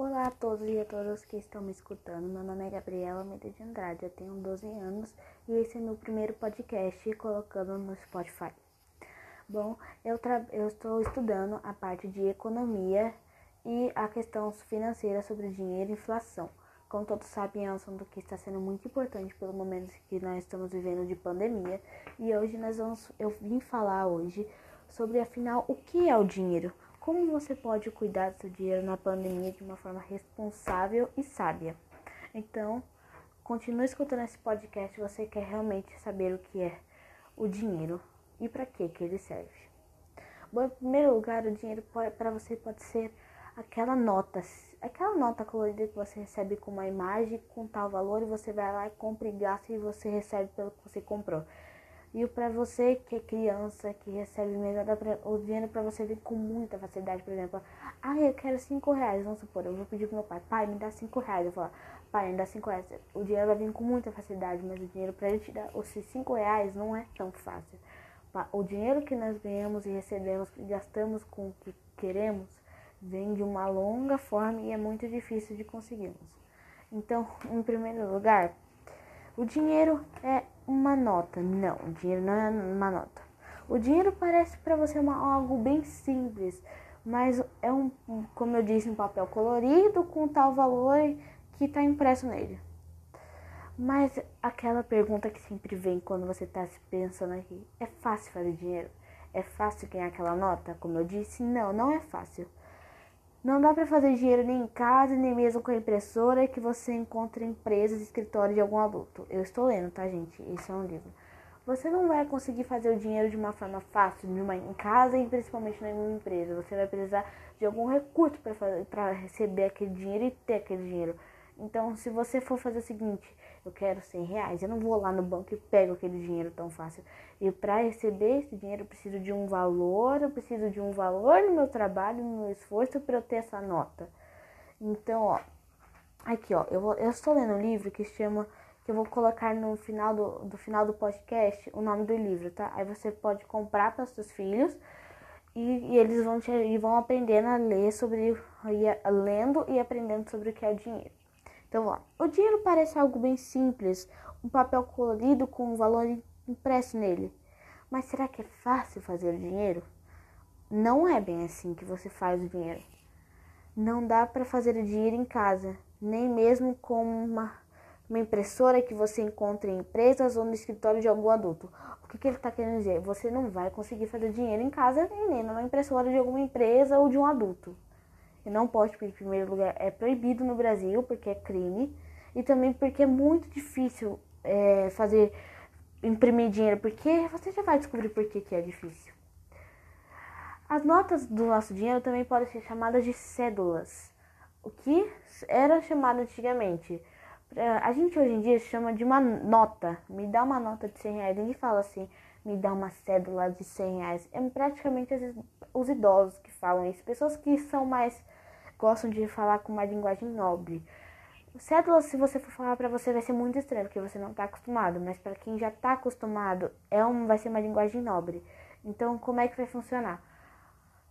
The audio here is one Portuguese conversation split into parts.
Olá a todos e a todas que estão me escutando. Meu nome é Gabriela Almeida de Andrade, eu tenho 12 anos e esse é meu primeiro podcast colocando no Spotify. Bom, eu, eu estou estudando a parte de economia e a questão financeira sobre dinheiro e inflação. Como todos sabem, é um assunto que está sendo muito importante pelo momento que nós estamos vivendo de pandemia. E hoje nós vamos, eu vim falar hoje sobre afinal o que é o dinheiro como você pode cuidar do seu dinheiro na pandemia de uma forma responsável e sábia? Então, continue escutando esse podcast se você quer realmente saber o que é o dinheiro e para que que ele serve. Bom, em primeiro lugar, o dinheiro para você pode ser aquela nota, aquela nota colorida que você recebe com uma imagem com tal valor e você vai lá e compra e gasta e você recebe pelo que você comprou. E para você que é criança, que recebe mesada, o dinheiro para você vir com muita facilidade, por exemplo, ah, eu quero cinco reais, vamos supor, eu vou pedir pro meu pai, pai, me dá cinco reais, eu falar, pai, me dá cinco reais, o dinheiro vai vir com muita facilidade, mas o dinheiro para ele dar esses cinco reais não é tão fácil. O dinheiro que nós ganhamos e recebemos e gastamos com o que queremos vem de uma longa forma e é muito difícil de conseguirmos. Então, em primeiro lugar, o dinheiro é uma nota. Não, o dinheiro não é uma nota. O dinheiro parece para você uma, algo bem simples, mas é um, como eu disse, um papel colorido com tal valor que está impresso nele. Mas aquela pergunta que sempre vem quando você está se pensando aqui, é fácil fazer dinheiro? É fácil ganhar aquela nota? Como eu disse, não, não é fácil. Não dá para fazer dinheiro nem em casa, nem mesmo com a impressora que você encontra em empresas escritórios de algum adulto. Eu estou lendo, tá, gente? Isso é um livro. Você não vai conseguir fazer o dinheiro de uma forma fácil numa, em casa e principalmente em empresa. Você vai precisar de algum recurso para receber aquele dinheiro e ter aquele dinheiro. Então, se você for fazer o seguinte, eu quero 100 reais, eu não vou lá no banco e pego aquele dinheiro tão fácil. E para receber esse dinheiro, eu preciso de um valor, eu preciso de um valor no meu trabalho, no meu esforço para eu ter essa nota. Então, ó, aqui, ó, eu, eu estou lendo um livro que chama, que eu vou colocar no final do, do final do podcast o nome do livro, tá? Aí você pode comprar para seus filhos. E, e, eles vão, te, e vão aprendendo a ler sobre, lendo e aprendendo sobre o que é dinheiro. Então, ó, o dinheiro parece algo bem simples, um papel colorido com um valor impresso nele. Mas será que é fácil fazer o dinheiro? Não é bem assim que você faz o dinheiro. Não dá para fazer o dinheiro em casa, nem mesmo com uma, uma impressora que você encontra em empresas ou no escritório de algum adulto. O que, que ele está querendo dizer? Você não vai conseguir fazer dinheiro em casa nem numa impressora de alguma empresa ou de um adulto não pode, em primeiro lugar é proibido no Brasil, porque é crime, e também porque é muito difícil é, fazer imprimir dinheiro, porque você já vai descobrir por que, que é difícil. As notas do nosso dinheiro também podem ser chamadas de cédulas, o que era chamado antigamente. A gente hoje em dia chama de uma nota. Me dá uma nota de 100 reais. Ninguém fala assim, me dá uma cédula de 100 reais. É praticamente os idosos que falam isso. Pessoas que são mais gostam de falar com uma linguagem nobre. Cédula, se você for falar para você, vai ser muito estranho, porque você não está acostumado. Mas para quem já está acostumado, é um, vai ser uma linguagem nobre. Então, como é que vai funcionar?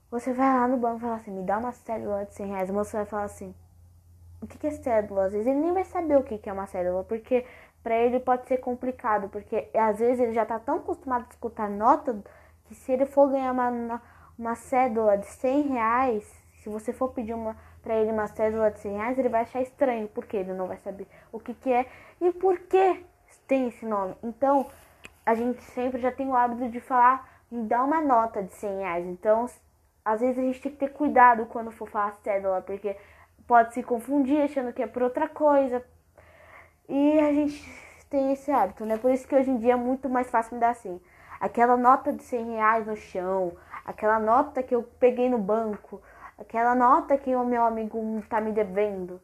Você vai lá no banco e fala assim, me dá uma cédula de 100 reais. O moço vai falar assim, o que, que é cédula? Às vezes ele nem vai saber o que, que é uma cédula, porque para ele pode ser complicado, porque às vezes ele já está tão acostumado a escutar nota que se ele for ganhar uma, uma cédula de 100 reais, se você for pedir uma para ele uma cédula de 100 reais, ele vai achar estranho, porque ele não vai saber o que, que é e por que tem esse nome. Então, a gente sempre já tem o hábito de falar, me dá uma nota de 100 reais. Então, às vezes a gente tem que ter cuidado quando for falar cédula, porque pode se confundir achando que é por outra coisa. E a gente tem esse hábito, né? Por isso que hoje em dia é muito mais fácil me dar assim. Aquela nota de 100 reais no chão, aquela nota que eu peguei no banco, aquela nota que o meu amigo tá me devendo.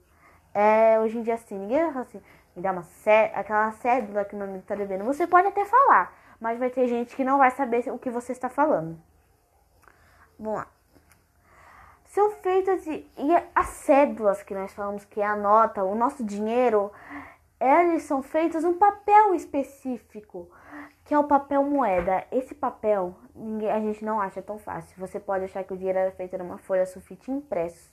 É, hoje em dia assim, ninguém vai falar assim, me dá uma cé aquela cédula que meu amigo tá devendo. Você pode até falar, mas vai ter gente que não vai saber o que você está falando. Vamos lá. São feitas de. E as cédulas que nós falamos que é a nota, o nosso dinheiro, elas são feitas um papel específico que é o papel moeda. Esse papel ninguém, a gente não acha tão fácil. Você pode achar que o dinheiro era feito numa folha sulfite impresso.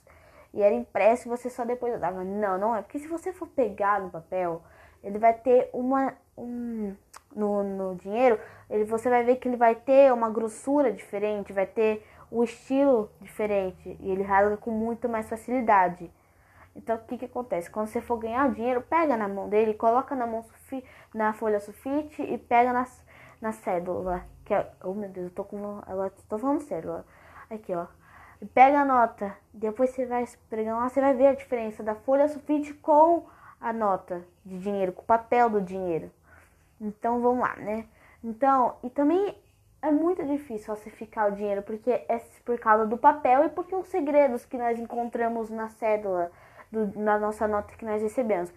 e era impresso você só depois dava. Não, não é. Porque se você for pegar no papel, ele vai ter uma. Um, no, no dinheiro, ele, você vai ver que ele vai ter uma grossura diferente, vai ter o estilo diferente e ele rasga com muito mais facilidade. Então, o que, que acontece? Quando você for ganhar dinheiro, pega na mão dele, coloca na, mão na folha sulfite e pega na, na cédula. Que é, oh meu Deus, eu tô com. Agora tô falando cédula. Aqui, ó. Pega a nota. Depois você vai esfregando lá, você vai ver a diferença da folha sulfite com a nota de dinheiro, com o papel do dinheiro. Então vamos lá, né? Então, e também é muito difícil falsificar o dinheiro, porque é por causa do papel e porque os segredos que nós encontramos na cédula do, na nossa nota que nós recebemos.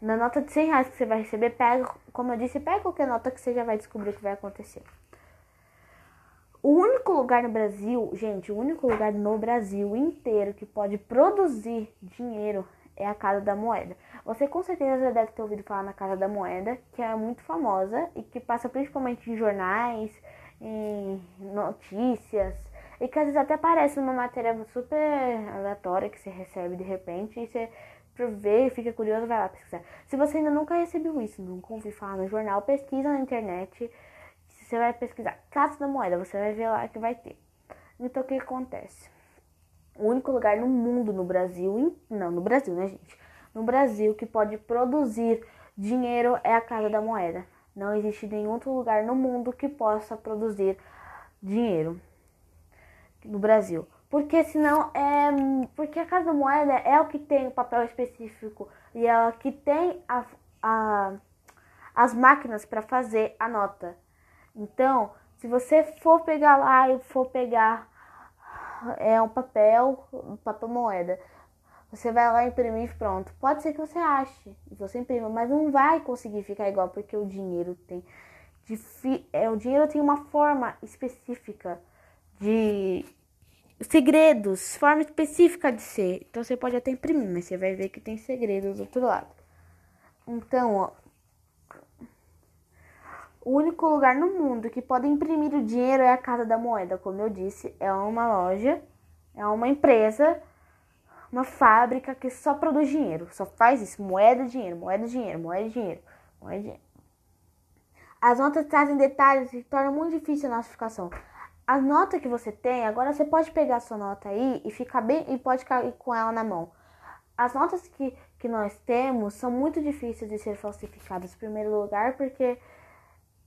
Na nota de 100 reais que você vai receber, pega, como eu disse, pega qualquer nota que você já vai descobrir o que vai acontecer. O único lugar no Brasil, gente, o único lugar no Brasil inteiro que pode produzir dinheiro é a Casa da Moeda. Você com certeza já deve ter ouvido falar na Casa da Moeda, que é muito famosa e que passa principalmente em jornais, em notícias, e que às vezes até aparece numa matéria super aleatória que você recebe de repente e você vê fica curioso, vai lá pesquisar. Se você ainda nunca recebeu isso, nunca ouviu falar no jornal, pesquisa na internet. Você vai pesquisar Casa da Moeda, você vai ver lá que vai ter. Então o que acontece? O único lugar no mundo, no Brasil, não, no Brasil, né, gente? No Brasil que pode produzir dinheiro é a Casa da Moeda. Não existe nenhum outro lugar no mundo que possa produzir dinheiro no Brasil. Porque senão é. Porque a Casa da Moeda é o que tem o papel específico e é o que tem a, a, as máquinas para fazer a nota. Então, se você for pegar lá e for pegar é um papel, um papel moeda, você vai lá imprimir pronto. Pode ser que você ache e você imprima, mas não vai conseguir ficar igual porque o dinheiro tem é, o dinheiro tem uma forma específica de segredos, forma específica de ser. Então você pode até imprimir, mas você vai ver que tem segredos do outro lado. Então, ó, o único lugar no mundo que pode imprimir o dinheiro é a Casa da Moeda, como eu disse, é uma loja, é uma empresa, uma fábrica que só produz dinheiro, só faz isso, moeda, dinheiro, moeda, dinheiro, moeda, dinheiro, moeda, dinheiro. As notas trazem detalhes e tornam muito difícil a notificação. A nota que você tem, agora você pode pegar a sua nota aí e ficar bem e pode ficar com ela na mão. As notas que, que nós temos são muito difíceis de ser falsificadas, em primeiro lugar, porque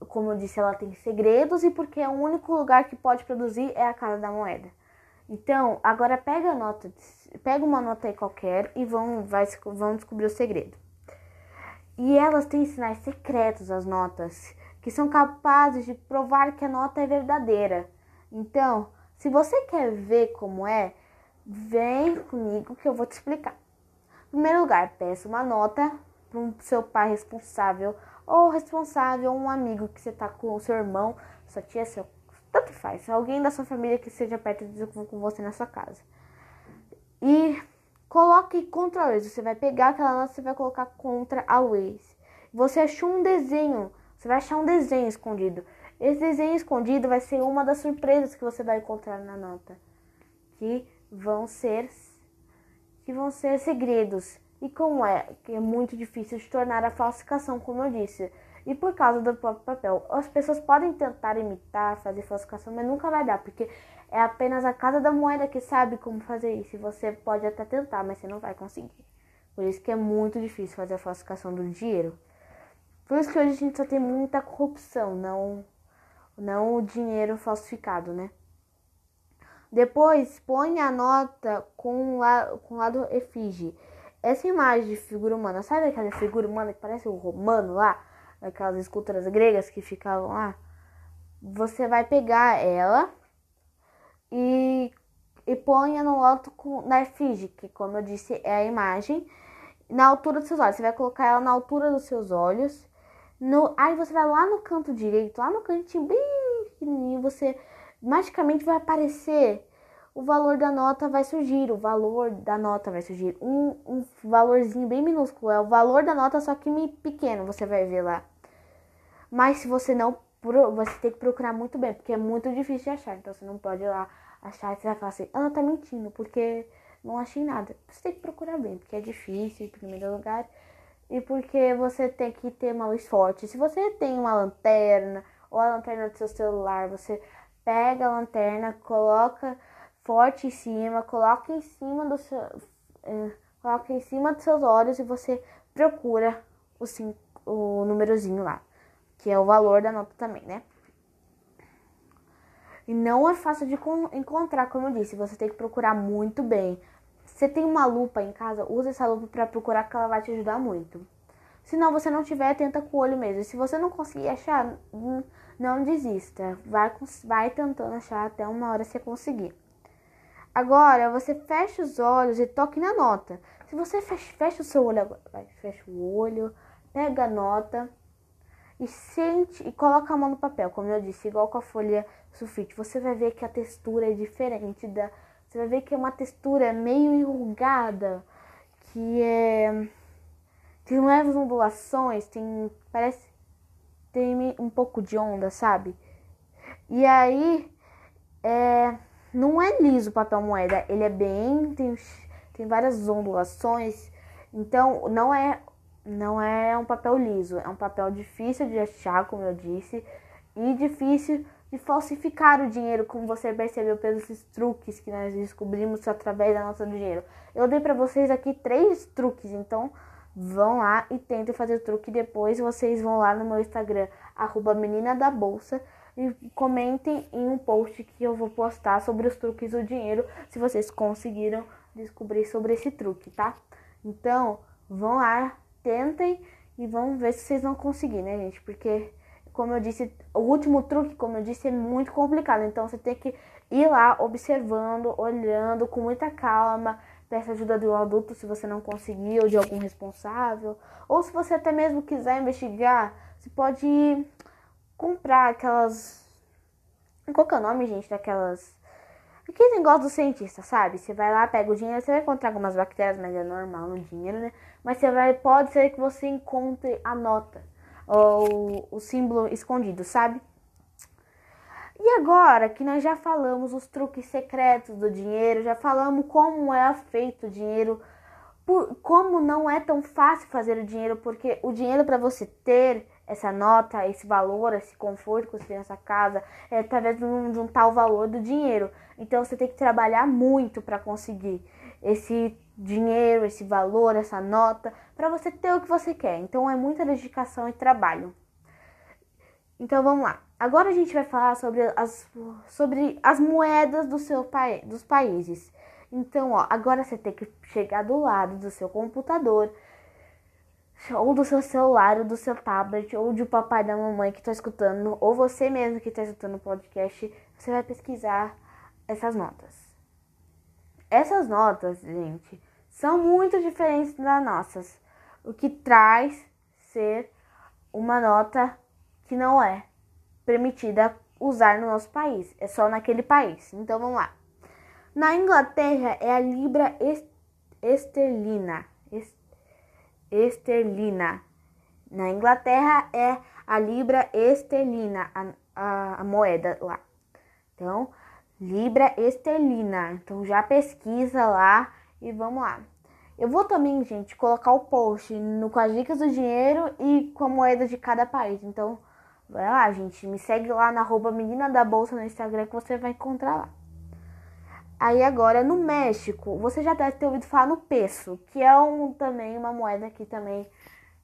como eu disse, ela tem segredos e porque é o único lugar que pode produzir é a Casa da Moeda. Então, agora pega a nota, pega uma nota aí qualquer e vão, vai, vão descobrir o segredo. E elas têm sinais secretos, as notas, que são capazes de provar que a nota é verdadeira. Então, se você quer ver como é, vem comigo que eu vou te explicar. Em primeiro lugar, peça uma nota para o seu pai responsável ou responsável, um amigo que você tá com o seu irmão, sua tia, seu. Tanto faz, alguém da sua família que seja perto de com você na sua casa. E coloque contra a Waze. Você vai pegar aquela nota e vai colocar contra a Waze. Você achou um desenho, você vai achar um desenho escondido. Esse desenho escondido vai ser uma das surpresas que você vai encontrar na nota, que vão ser que vão ser segredos. E como é que é muito difícil de tornar a falsificação, como eu disse, e por causa do próprio papel, as pessoas podem tentar imitar, fazer falsificação, mas nunca vai dar, porque é apenas a casa da moeda que sabe como fazer isso. E você pode até tentar, mas você não vai conseguir. Por isso que é muito difícil fazer a falsificação do dinheiro. Por isso que hoje a gente só tem muita corrupção, não, não o dinheiro falsificado, né? Depois, põe a nota com lado, com lado efígie. Essa imagem de figura humana, sabe aquela figura humana que parece o romano lá? Aquelas esculturas gregas que ficavam lá? Você vai pegar ela e, e ponha no alto com, na efígie, que como eu disse é a imagem, na altura dos seus olhos. Você vai colocar ela na altura dos seus olhos. No, aí você vai lá no canto direito, lá no cantinho bem pequenininho, você magicamente vai aparecer o valor da nota vai surgir, o valor da nota vai surgir. Um, um valorzinho bem minúsculo, é o valor da nota, só que pequeno, você vai ver lá. Mas se você não, você tem que procurar muito bem, porque é muito difícil de achar. Então você não pode ir lá achar e você vai falar assim, ah, tá mentindo, porque não achei nada. Você tem que procurar bem, porque é difícil em primeiro lugar e porque você tem que ter uma luz forte. Se você tem uma lanterna ou a lanterna do seu celular, você pega a lanterna, coloca forte em cima, coloca em cima do seu, é, coloca em cima dos seus olhos e você procura o, cinco, o númerozinho lá, que é o valor da nota também, né? E não é fácil de encontrar, como eu disse, você tem que procurar muito bem. Você tem uma lupa em casa, usa essa lupa para procurar que ela vai te ajudar muito. Se não você não tiver, tenta com o olho mesmo. Se você não conseguir achar, não desista. Vai, vai tentando achar até uma hora você conseguir. Agora, você fecha os olhos e toque na nota. Se você fecha, fecha o seu olho agora, fecha o olho, pega a nota e sente e coloca a mão no papel, como eu disse, igual com a folha sulfite. Você vai ver que a textura é diferente da, você vai ver que é uma textura meio enrugada, que é tem leves ondulações, tem parece tem um pouco de onda, sabe? E aí é não é liso o papel moeda, ele é bem tem tem várias ondulações, então não é não é um papel liso, é um papel difícil de achar, como eu disse, e difícil de falsificar o dinheiro, como você percebeu pelos truques que nós descobrimos através da nossa dinheiro. Eu dei para vocês aqui três truques, então vão lá e tentem fazer o truque. Depois vocês vão lá no meu Instagram, menina da bolsa, e comentem em um post que eu vou postar sobre os truques do dinheiro, se vocês conseguiram descobrir sobre esse truque, tá? Então, vão lá, tentem e vamos ver se vocês vão conseguir, né, gente? Porque, como eu disse, o último truque, como eu disse, é muito complicado. Então, você tem que ir lá observando, olhando com muita calma. Peça ajuda de um adulto se você não conseguir, ou de algum responsável. Ou se você até mesmo quiser investigar, você pode comprar aquelas. Qual que é o nome, gente, daquelas Aquele negócio do cientista, sabe? Você vai lá, pega o dinheiro, você vai encontrar algumas bactérias, mas é normal no dinheiro, né? Mas você vai, pode ser que você encontre a nota ou o símbolo escondido, sabe? E agora que nós já falamos os truques secretos do dinheiro, já falamos como é feito o dinheiro, por, como não é tão fácil fazer o dinheiro, porque o dinheiro para você ter essa nota, esse valor, esse conforto que você tem nessa casa, é através de um, de um tal valor do dinheiro. Então você tem que trabalhar muito para conseguir esse dinheiro, esse valor, essa nota, para você ter o que você quer. Então é muita dedicação e trabalho. Então vamos lá. Agora a gente vai falar sobre as, sobre as moedas do seu dos países. Então, ó, agora você tem que chegar do lado do seu computador, ou do seu celular, ou do seu tablet, ou de papai da mamãe que está escutando, ou você mesmo que está escutando o podcast, você vai pesquisar essas notas. Essas notas, gente, são muito diferentes das nossas, o que traz ser uma nota que não é permitida usar no nosso país, é só naquele país. Então vamos lá. Na Inglaterra é a libra esterlina, esterlina. Na Inglaterra é a libra esterlina, a, a, a moeda lá. Então, libra esterlina. Então já pesquisa lá e vamos lá. Eu vou também, gente, colocar o post no, com as dicas do dinheiro e com a moeda de cada país. Então, vai lá, gente. Me segue lá na arroba menina da bolsa no Instagram que você vai encontrar lá. Aí agora no México, você já deve ter ouvido falar no peso, que é um, também uma moeda que também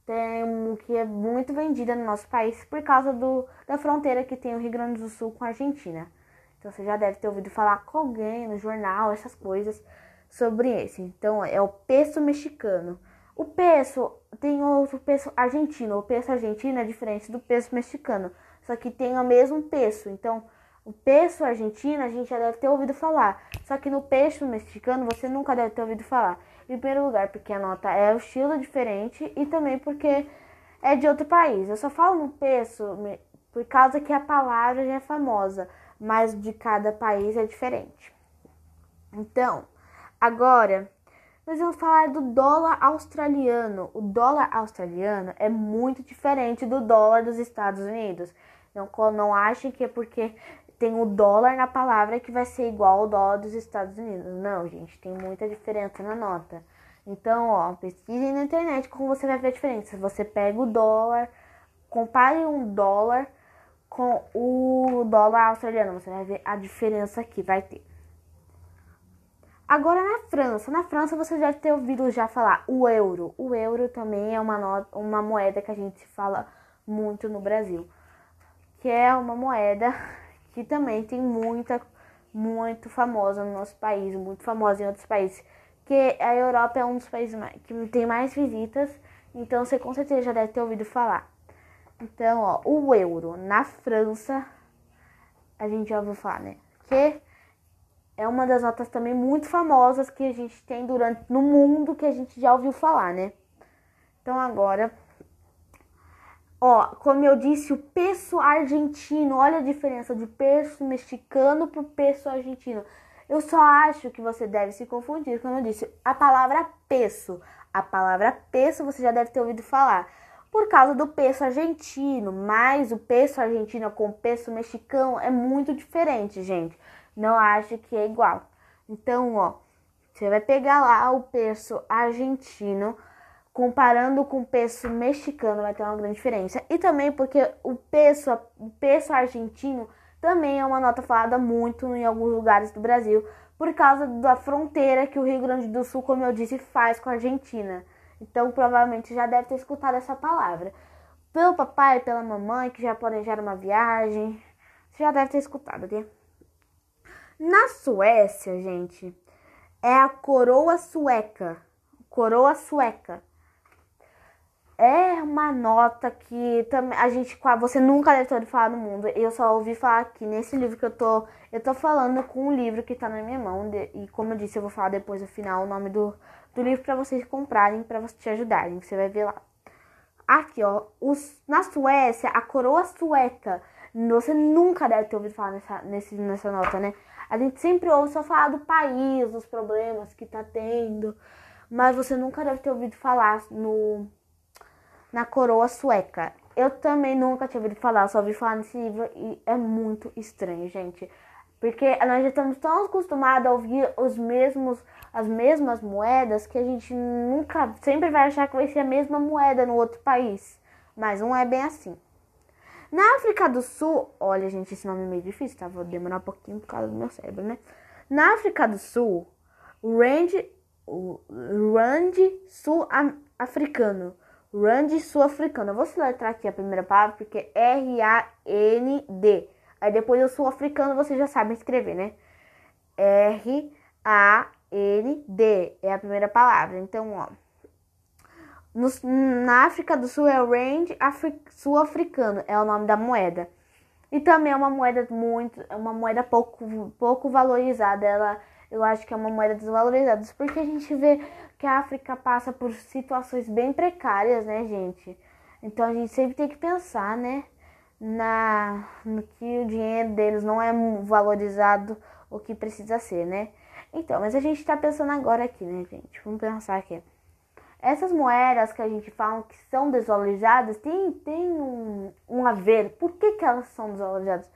tem que é muito vendida no nosso país por causa do, da fronteira que tem o Rio Grande do Sul com a Argentina. Então você já deve ter ouvido falar com alguém no jornal, essas coisas sobre esse. Então é o peso mexicano. O peso tem outro peso argentino. O peso argentino é diferente do peso mexicano, só que tem o mesmo peso. Então o peso argentino a gente já deve ter ouvido falar, só que no peso mexicano você nunca deve ter ouvido falar. Em primeiro lugar, porque a nota é o estilo diferente e também porque é de outro país. Eu só falo no peso por causa que a palavra já é famosa, mas de cada país é diferente. Então, agora nós vamos falar do dólar australiano. O dólar australiano é muito diferente do dólar dos Estados Unidos. Não, não achem que é porque tem o dólar na palavra que vai ser igual ao dólar dos Estados Unidos. Não, gente, tem muita diferença na nota. Então, ó, pesquise na internet como você vai ver a diferença. Você pega o dólar, compare um dólar com o dólar australiano, você vai ver a diferença que vai ter. Agora na França, na França você deve ter ouvido já falar o euro. O euro também é uma, nota, uma moeda que a gente fala muito no Brasil, que é uma moeda que também tem muita, muito famosa no nosso país, muito famosa em outros países. Que a Europa é um dos países que tem mais visitas, então você com certeza já deve ter ouvido falar. Então, ó, o euro na França, a gente já ouviu falar, né? Que é uma das notas também muito famosas que a gente tem durante no mundo que a gente já ouviu falar, né? Então agora Ó, como eu disse, o peso argentino, olha a diferença do peso mexicano pro peso argentino. Eu só acho que você deve se confundir, como eu disse, a palavra peso. A palavra peso você já deve ter ouvido falar. Por causa do peso argentino, mas o peso argentino com o peso mexicano é muito diferente, gente. Não acho que é igual. Então, ó, você vai pegar lá o peso argentino comparando com o peso mexicano vai ter uma grande diferença. E também porque o peso, o peso argentino também é uma nota falada muito em alguns lugares do Brasil por causa da fronteira que o Rio Grande do Sul, como eu disse, faz com a Argentina. Então, provavelmente já deve ter escutado essa palavra. Pelo papai pela mamãe que já planejaram uma viagem, você já deve ter escutado, né? Na Suécia, gente, é a coroa sueca. Coroa sueca é uma nota que a gente você nunca deve ter ouvido falar no mundo. Eu só ouvi falar aqui nesse livro que eu tô eu tô falando com um livro que tá na minha mão e como eu disse, eu vou falar depois no final o nome do, do livro para vocês comprarem, para vocês te ajudarem. Você vai ver lá. Aqui, ó, os, na Suécia, a coroa sueca. Você nunca deve ter ouvido falar nessa, nesse, nessa nota, né? A gente sempre ouve só falar do país, dos problemas que tá tendo, mas você nunca deve ter ouvido falar no na coroa sueca. Eu também nunca tinha ouvido falar, só ouvi falar nesse livro e é muito estranho, gente. Porque nós já estamos tão acostumados a ouvir os mesmos, as mesmas moedas que a gente nunca, sempre vai achar que vai ser a mesma moeda no outro país. Mas não é bem assim. Na África do Sul, olha, gente, esse nome é meio difícil, tá? Vou demorar um pouquinho por causa do meu cérebro, né? Na África do Sul, o Rand, o Rand sul-africano Rand sul-africano. Eu vou soletrar aqui a primeira palavra porque é R-A-N-D. Aí depois o sul-africano você já sabe escrever, né? R-A-N-D é a primeira palavra. Então, ó. No, na África do Sul é o Rand sul-africano, é o nome da moeda. E também é uma moeda muito, é uma moeda pouco, pouco valorizada. Ela, eu acho que é uma moeda desvalorizada, porque a gente vê que a África passa por situações bem precárias, né, gente? Então a gente sempre tem que pensar, né, na no que o dinheiro deles não é valorizado o que precisa ser, né? Então, mas a gente tá pensando agora aqui, né, gente? Vamos pensar aqui. Essas moedas que a gente fala que são desvalorizadas, tem, tem um, um haver. Por que, que elas são desvalorizadas?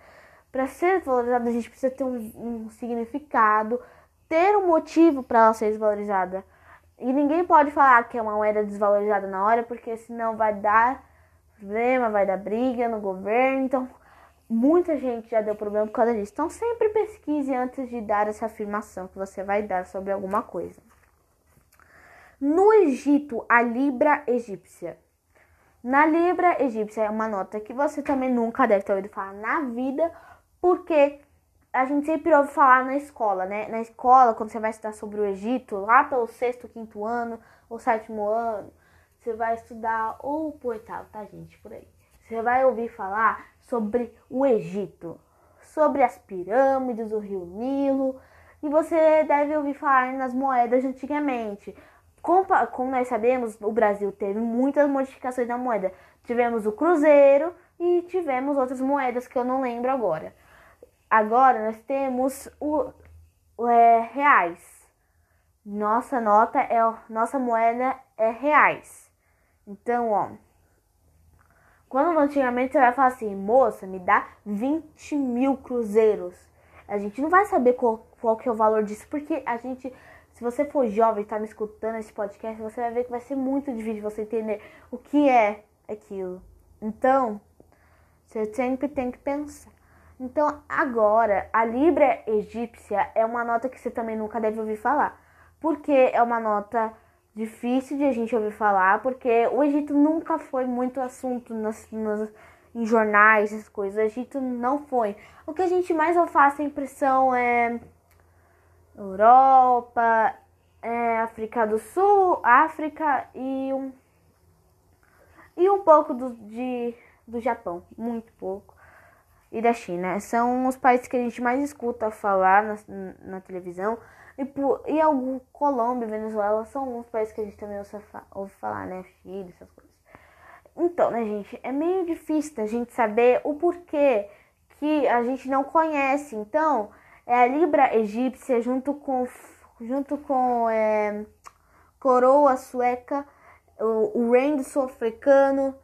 Para ser desvalorizada, a gente precisa ter um, um significado, ter um motivo para ela ser desvalorizada. E ninguém pode falar que é uma moeda desvalorizada na hora, porque senão vai dar problema, vai dar briga no governo. Então, muita gente já deu problema por causa disso. Então, sempre pesquise antes de dar essa afirmação que você vai dar sobre alguma coisa. No Egito, a libra egípcia. Na libra egípcia é uma nota que você também nunca deve ter ouvido falar na vida, porque a gente sempre ouve falar na escola, né? Na escola, quando você vai estudar sobre o Egito, lá pelo sexto, quinto ano, ou sétimo ano, você vai estudar, ou pro oitavo, tá, gente? Por aí. Você vai ouvir falar sobre o Egito, sobre as pirâmides, o rio Nilo, e você deve ouvir falar nas moedas de antigamente. Como, nós sabemos, o Brasil teve muitas modificações da moeda. Tivemos o cruzeiro e tivemos outras moedas que eu não lembro agora. Agora nós temos o, o é, reais. Nossa nota é nossa moeda é reais. Então, ó, Quando antigamente você vai falar assim, moça, me dá 20 mil cruzeiros. A gente não vai saber qual, qual que é o valor disso, porque a gente, se você for jovem e tá me escutando esse podcast, você vai ver que vai ser muito difícil você entender o que é aquilo. Então, você sempre tem que pensar. Então, agora, a Libra egípcia é uma nota que você também nunca deve ouvir falar. Porque é uma nota difícil de a gente ouvir falar, porque o Egito nunca foi muito assunto nas, nas, em jornais, essas coisas. O Egito não foi. O que a gente mais faz a impressão é Europa, é África do Sul, África e um, e um pouco do, de, do Japão, muito pouco e da China. São os países que a gente mais escuta falar na, na televisão. E, por, e algum Colômbia, Venezuela são uns países que a gente também ouve falar, né? Chile, essas coisas. Então, né, gente, é meio difícil a gente saber o porquê que a gente não conhece. Então, é a Libra egípcia junto com junto com é, coroa sueca, o, o rand sul-africano,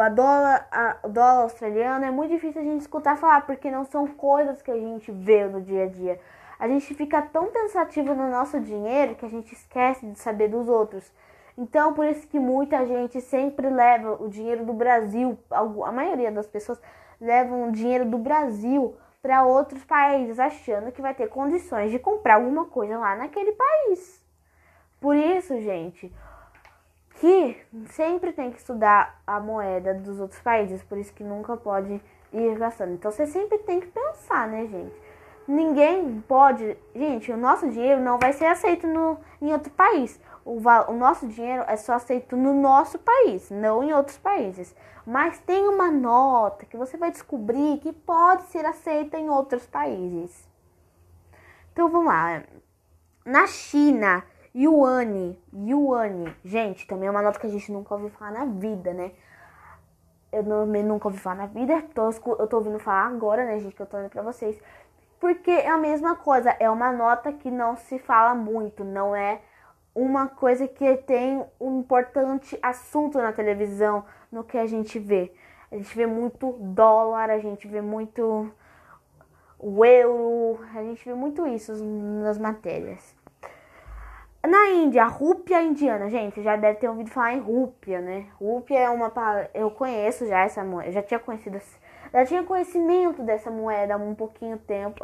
a dólar, a, dólar australiano é muito difícil a gente escutar falar, porque não são coisas que a gente vê no dia a dia. A gente fica tão pensativo no nosso dinheiro que a gente esquece de saber dos outros. Então, por isso que muita gente sempre leva o dinheiro do Brasil, a maioria das pessoas levam o dinheiro do Brasil para outros países, achando que vai ter condições de comprar alguma coisa lá naquele país. Por isso, gente, que sempre tem que estudar a moeda dos outros países, por isso que nunca pode ir gastando. Então você sempre tem que pensar, né, gente? Ninguém pode. Gente, o nosso dinheiro não vai ser aceito no, em outro país. O, o nosso dinheiro é só aceito no nosso país, não em outros países. Mas tem uma nota que você vai descobrir que pode ser aceita em outros países. Então vamos lá. Na China, Yuan, Yuan, gente, também é uma nota que a gente nunca ouviu falar na vida, né? Eu não, nunca ouvi falar na vida, tô, eu tô ouvindo falar agora, né, gente, que eu tô indo pra vocês. Porque é a mesma coisa, é uma nota que não se fala muito, não é uma coisa que tem um importante assunto na televisão, no que a gente vê. A gente vê muito dólar, a gente vê muito o euro, a gente vê muito isso nas matérias. Na Índia, a rúpia indiana, gente, já deve ter ouvido falar em rúpia, né? Rúpia é uma eu conheço já essa moeda, já tinha conhecido, já tinha conhecimento dessa moeda há um pouquinho tempo,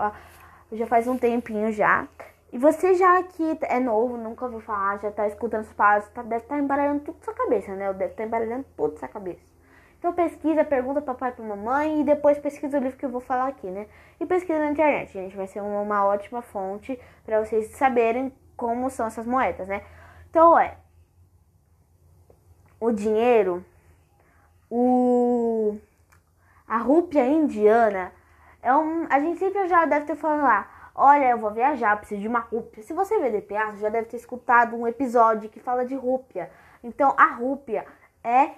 já faz um tempinho já. E você já aqui é novo, nunca ouviu falar, já tá escutando as palavras, tá, deve estar tá embaralhando tudo sua cabeça, né? Deve estar tá embaralhando tudo sua cabeça. Então pesquisa, pergunta pro papai e pra mamãe e depois pesquisa o livro que eu vou falar aqui, né? E pesquisa na internet, gente, vai ser uma, uma ótima fonte para vocês saberem como são essas moedas, né? Então, é o dinheiro, o a rúpia indiana é um, a gente sempre já deve ter falado lá, olha, eu vou viajar, preciso de uma rúpia. Se você vê DPA, você já deve ter escutado um episódio que fala de rúpia. Então, a rúpia é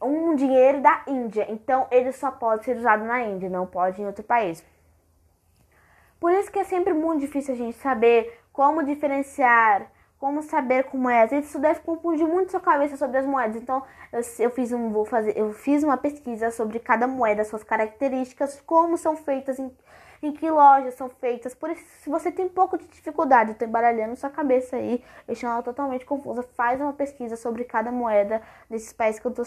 um dinheiro da Índia. Então, ele só pode ser usado na Índia, não pode em outro país. Por isso que é sempre muito difícil a gente saber como diferenciar, como saber como é. Isso deve confundir muito sua cabeça sobre as moedas. Então, eu, eu, fiz um, vou fazer, eu fiz uma pesquisa sobre cada moeda, suas características, como são feitas, em, em que lojas são feitas. Por isso, se você tem um pouco de dificuldade, eu tô embaralhando sua cabeça aí, deixando ela totalmente confusa, faz uma pesquisa sobre cada moeda desses países que eu tô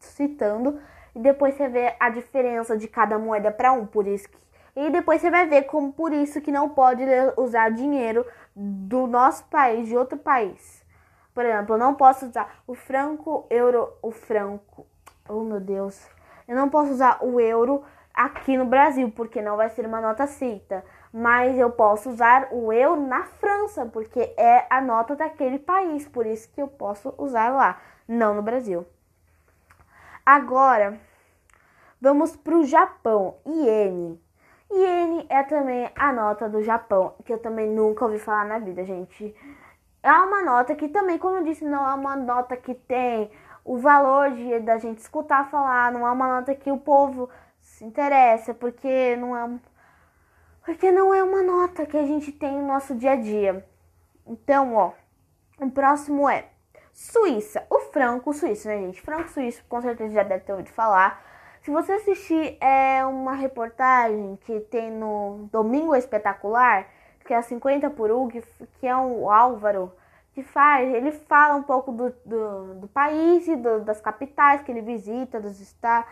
citando. E depois você vê a diferença de cada moeda para um. Por isso que e depois você vai ver como por isso que não pode usar dinheiro do nosso país, de outro país. Por exemplo, eu não posso usar o franco, euro, o franco. Oh, meu Deus. Eu não posso usar o euro aqui no Brasil, porque não vai ser uma nota aceita. Mas eu posso usar o euro na França, porque é a nota daquele país. Por isso que eu posso usar lá, não no Brasil. Agora, vamos para o Japão. Iene. Iene é também a nota do Japão, que eu também nunca ouvi falar na vida, gente. É uma nota que também, como eu disse, não é uma nota que tem o valor de da gente escutar falar, não é uma nota que o povo se interessa, porque não é porque não é uma nota que a gente tem no nosso dia a dia. Então, ó, o próximo é Suíça. O franco suíço, né, gente? Franco suíço, com certeza já deve ter ouvido falar. Se você assistir é uma reportagem que tem no Domingo Espetacular, que é a 50 por 1, que, que é o Álvaro que faz, ele fala um pouco do, do, do país e do, das capitais que ele visita, dos estados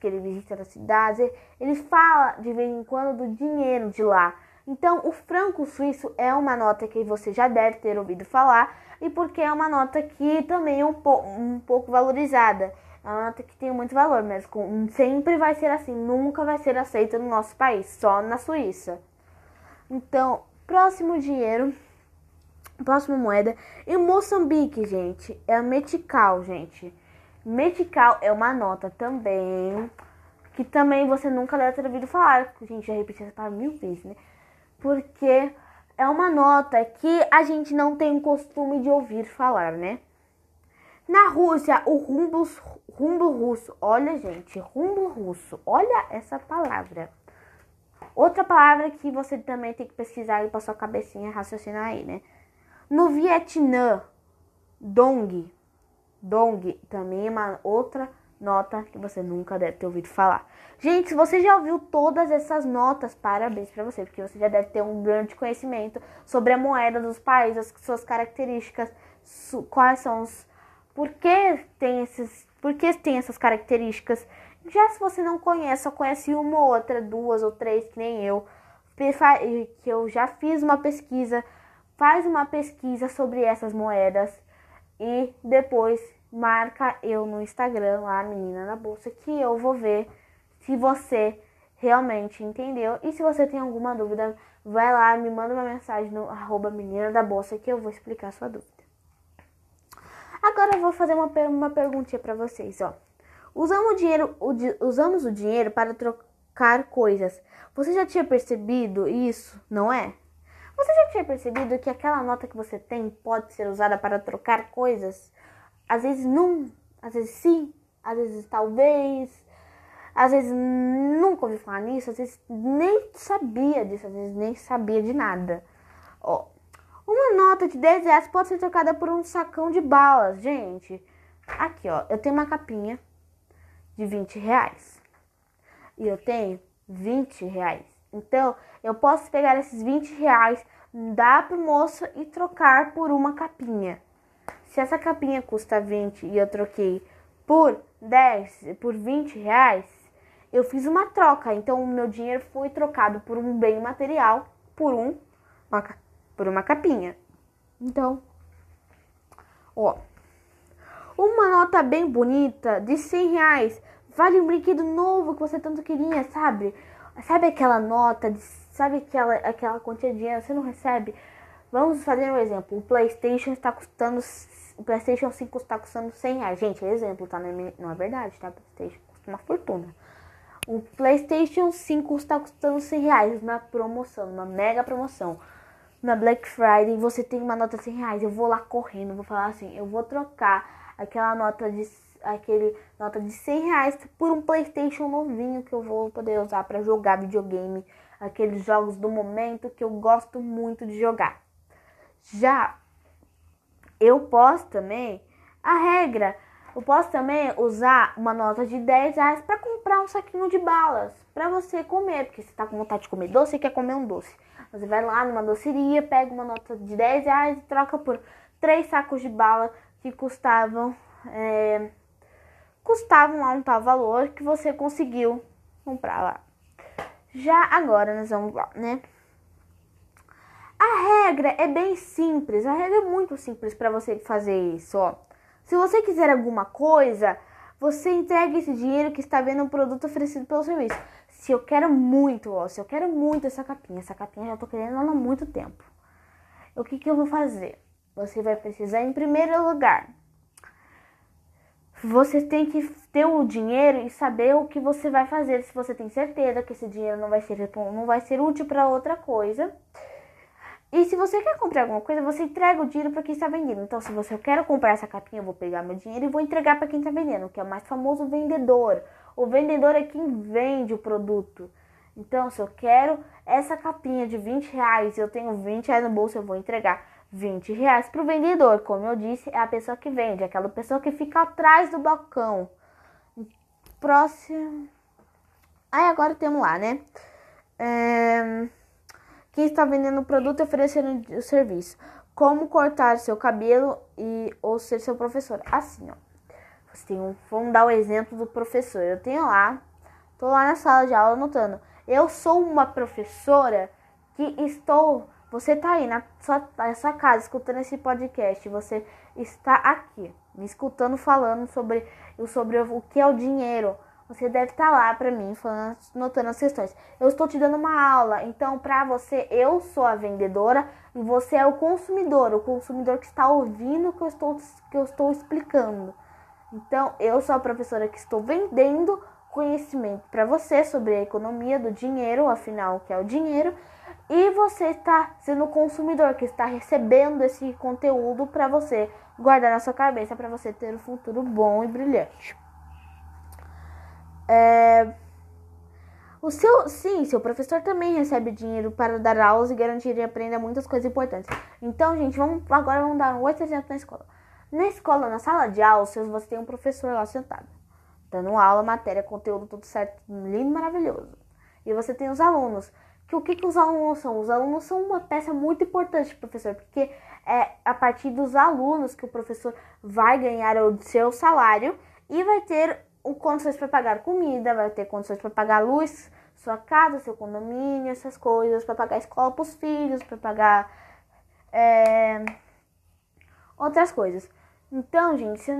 que ele visita, das cidades. Ele fala de vez em quando do dinheiro de lá. Então, o franco suíço é uma nota que você já deve ter ouvido falar e porque é uma nota que também é um, po um pouco valorizada. É uma nota que tem muito valor, mas com, sempre vai ser assim, nunca vai ser aceita no nosso país, só na Suíça. Então, próximo dinheiro Próxima moeda. Em Moçambique, gente, é a metical, gente. Metical é uma nota também que também você nunca deve ter ouvido falar. Gente, já repeti essa palavra mil vezes, né? Porque é uma nota que a gente não tem o costume de ouvir falar, né? Na Rússia, o rumbo, rumbo russo. Olha, gente, rumbo russo. Olha essa palavra. Outra palavra que você também tem que pesquisar aí pra sua cabecinha raciocinar aí, né? No Vietnã, Dong, Dong também é uma outra nota que você nunca deve ter ouvido falar. Gente, se você já ouviu todas essas notas, parabéns para você, porque você já deve ter um grande conhecimento sobre a moeda dos países, as suas características, quais são os por que tem esses, por que tem essas características. Já se você não conhece, só conhece uma ou outra, duas ou três, que nem eu, que eu já fiz uma pesquisa faz uma pesquisa sobre essas moedas e depois marca eu no Instagram, lá, menina na bolsa, que eu vou ver se você realmente entendeu. E se você tem alguma dúvida, vai lá, me manda uma mensagem no arroba menina da bolsa que eu vou explicar sua dúvida. Agora eu vou fazer uma, uma perguntinha para vocês, ó. Usamos o, dinheiro, o, usamos o dinheiro para trocar coisas. Você já tinha percebido isso, não é? Você já tinha percebido que aquela nota que você tem pode ser usada para trocar coisas? Às vezes não, às vezes sim, às vezes talvez, às vezes nunca ouvi falar nisso, às vezes nem sabia disso, às vezes nem sabia de nada. Ó, uma nota de 10 reais pode ser trocada por um sacão de balas, gente. Aqui, ó, eu tenho uma capinha de 20 reais. E eu tenho 20 reais. Então, eu posso pegar esses 20 reais, dar pro moço e trocar por uma capinha. Se essa capinha custa 20 e eu troquei por 10, por 20 reais, eu fiz uma troca. Então, o meu dinheiro foi trocado por um bem material, por um, uma, por uma capinha. Então, ó, uma nota bem bonita de 100 reais vale um brinquedo novo que você tanto queria, sabe? Sabe aquela nota, de, sabe aquela, aquela quantia de dinheiro, você não recebe? Vamos fazer um exemplo. O PlayStation está custando. O PlayStation 5 está custando 100 reais. Gente, é exemplo, tá? Não é verdade, tá? O PlayStation custa uma fortuna. O PlayStation 5 está custando 100 reais na promoção, uma mega promoção. Na Black Friday você tem uma nota de 100 reais. Eu vou lá correndo, vou falar assim: eu vou trocar aquela nota de aquele nota de 100 reais por um PlayStation novinho que eu vou poder usar para jogar videogame, aqueles jogos do momento que eu gosto muito de jogar. Já eu posso também, a regra, eu posso também usar uma nota de 10 reais para comprar um saquinho de balas para você comer, porque você tá com vontade de comer doce e quer comer um doce. Você vai lá numa doceria, pega uma nota de 10 reais e troca por três sacos de bala que custavam é, custavam lá um tal valor que você conseguiu comprar lá. Já agora nós vamos lá, né? A regra é bem simples, a regra é muito simples para você fazer isso, ó. Se você quiser alguma coisa, você entrega esse dinheiro que está vendo um produto oferecido pelo serviço. Se eu quero muito, ó, se eu quero muito essa capinha, essa capinha já tô querendo ela há muito tempo. O que que eu vou fazer? Você vai precisar, em primeiro lugar, você tem que ter o dinheiro e saber o que você vai fazer. Se você tem certeza que esse dinheiro não vai ser, não vai ser útil para outra coisa. E se você quer comprar alguma coisa, você entrega o dinheiro para quem está vendendo. Então, se você quer comprar essa capinha, eu vou pegar meu dinheiro e vou entregar para quem está vendendo, que é o mais famoso vendedor. O vendedor é quem vende o produto. Então, se eu quero essa capinha de 20 reais eu tenho 20 reais no bolso, eu vou entregar 20 reais para o vendedor. Como eu disse, é a pessoa que vende, aquela pessoa que fica atrás do balcão. Próximo. Aí agora temos lá, né? É... Quem está vendendo o produto oferecendo o serviço. Como cortar seu cabelo e ou ser seu professor. Assim, ó. Você tem um, vamos dar o exemplo do professor. Eu tenho lá, tô lá na sala de aula anotando. Eu sou uma professora que estou você está aí na sua, na sua casa escutando esse podcast, você está aqui me escutando falando sobre, sobre o que é o dinheiro. Você deve estar tá lá para mim falando, notando as questões. Eu estou te dando uma aula, então para você eu sou a vendedora e você é o consumidor, o consumidor que está ouvindo o que eu estou que eu estou explicando. Então eu sou a professora que estou vendendo conhecimento para você sobre a economia do dinheiro, afinal o que é o dinheiro e você está sendo o consumidor que está recebendo esse conteúdo para você guardar na sua cabeça para você ter um futuro bom e brilhante. É... O seu, sim, seu professor também recebe dinheiro para dar aulas e garantir e aprenda muitas coisas importantes. Então, gente, vamos agora vamos dar um outro exemplo na escola. Na escola, na sala de aula, você tem um professor lá sentado, dando aula, matéria, conteúdo, tudo certo, lindo, maravilhoso. E você tem os alunos que o que, que os alunos são? Os alunos são uma peça muito importante, professor, porque é a partir dos alunos que o professor vai ganhar o seu salário e vai ter condições para pagar comida, vai ter condições para pagar luz, sua casa, seu condomínio, essas coisas, para pagar escola para os filhos, para pagar é, outras coisas. Então, gente,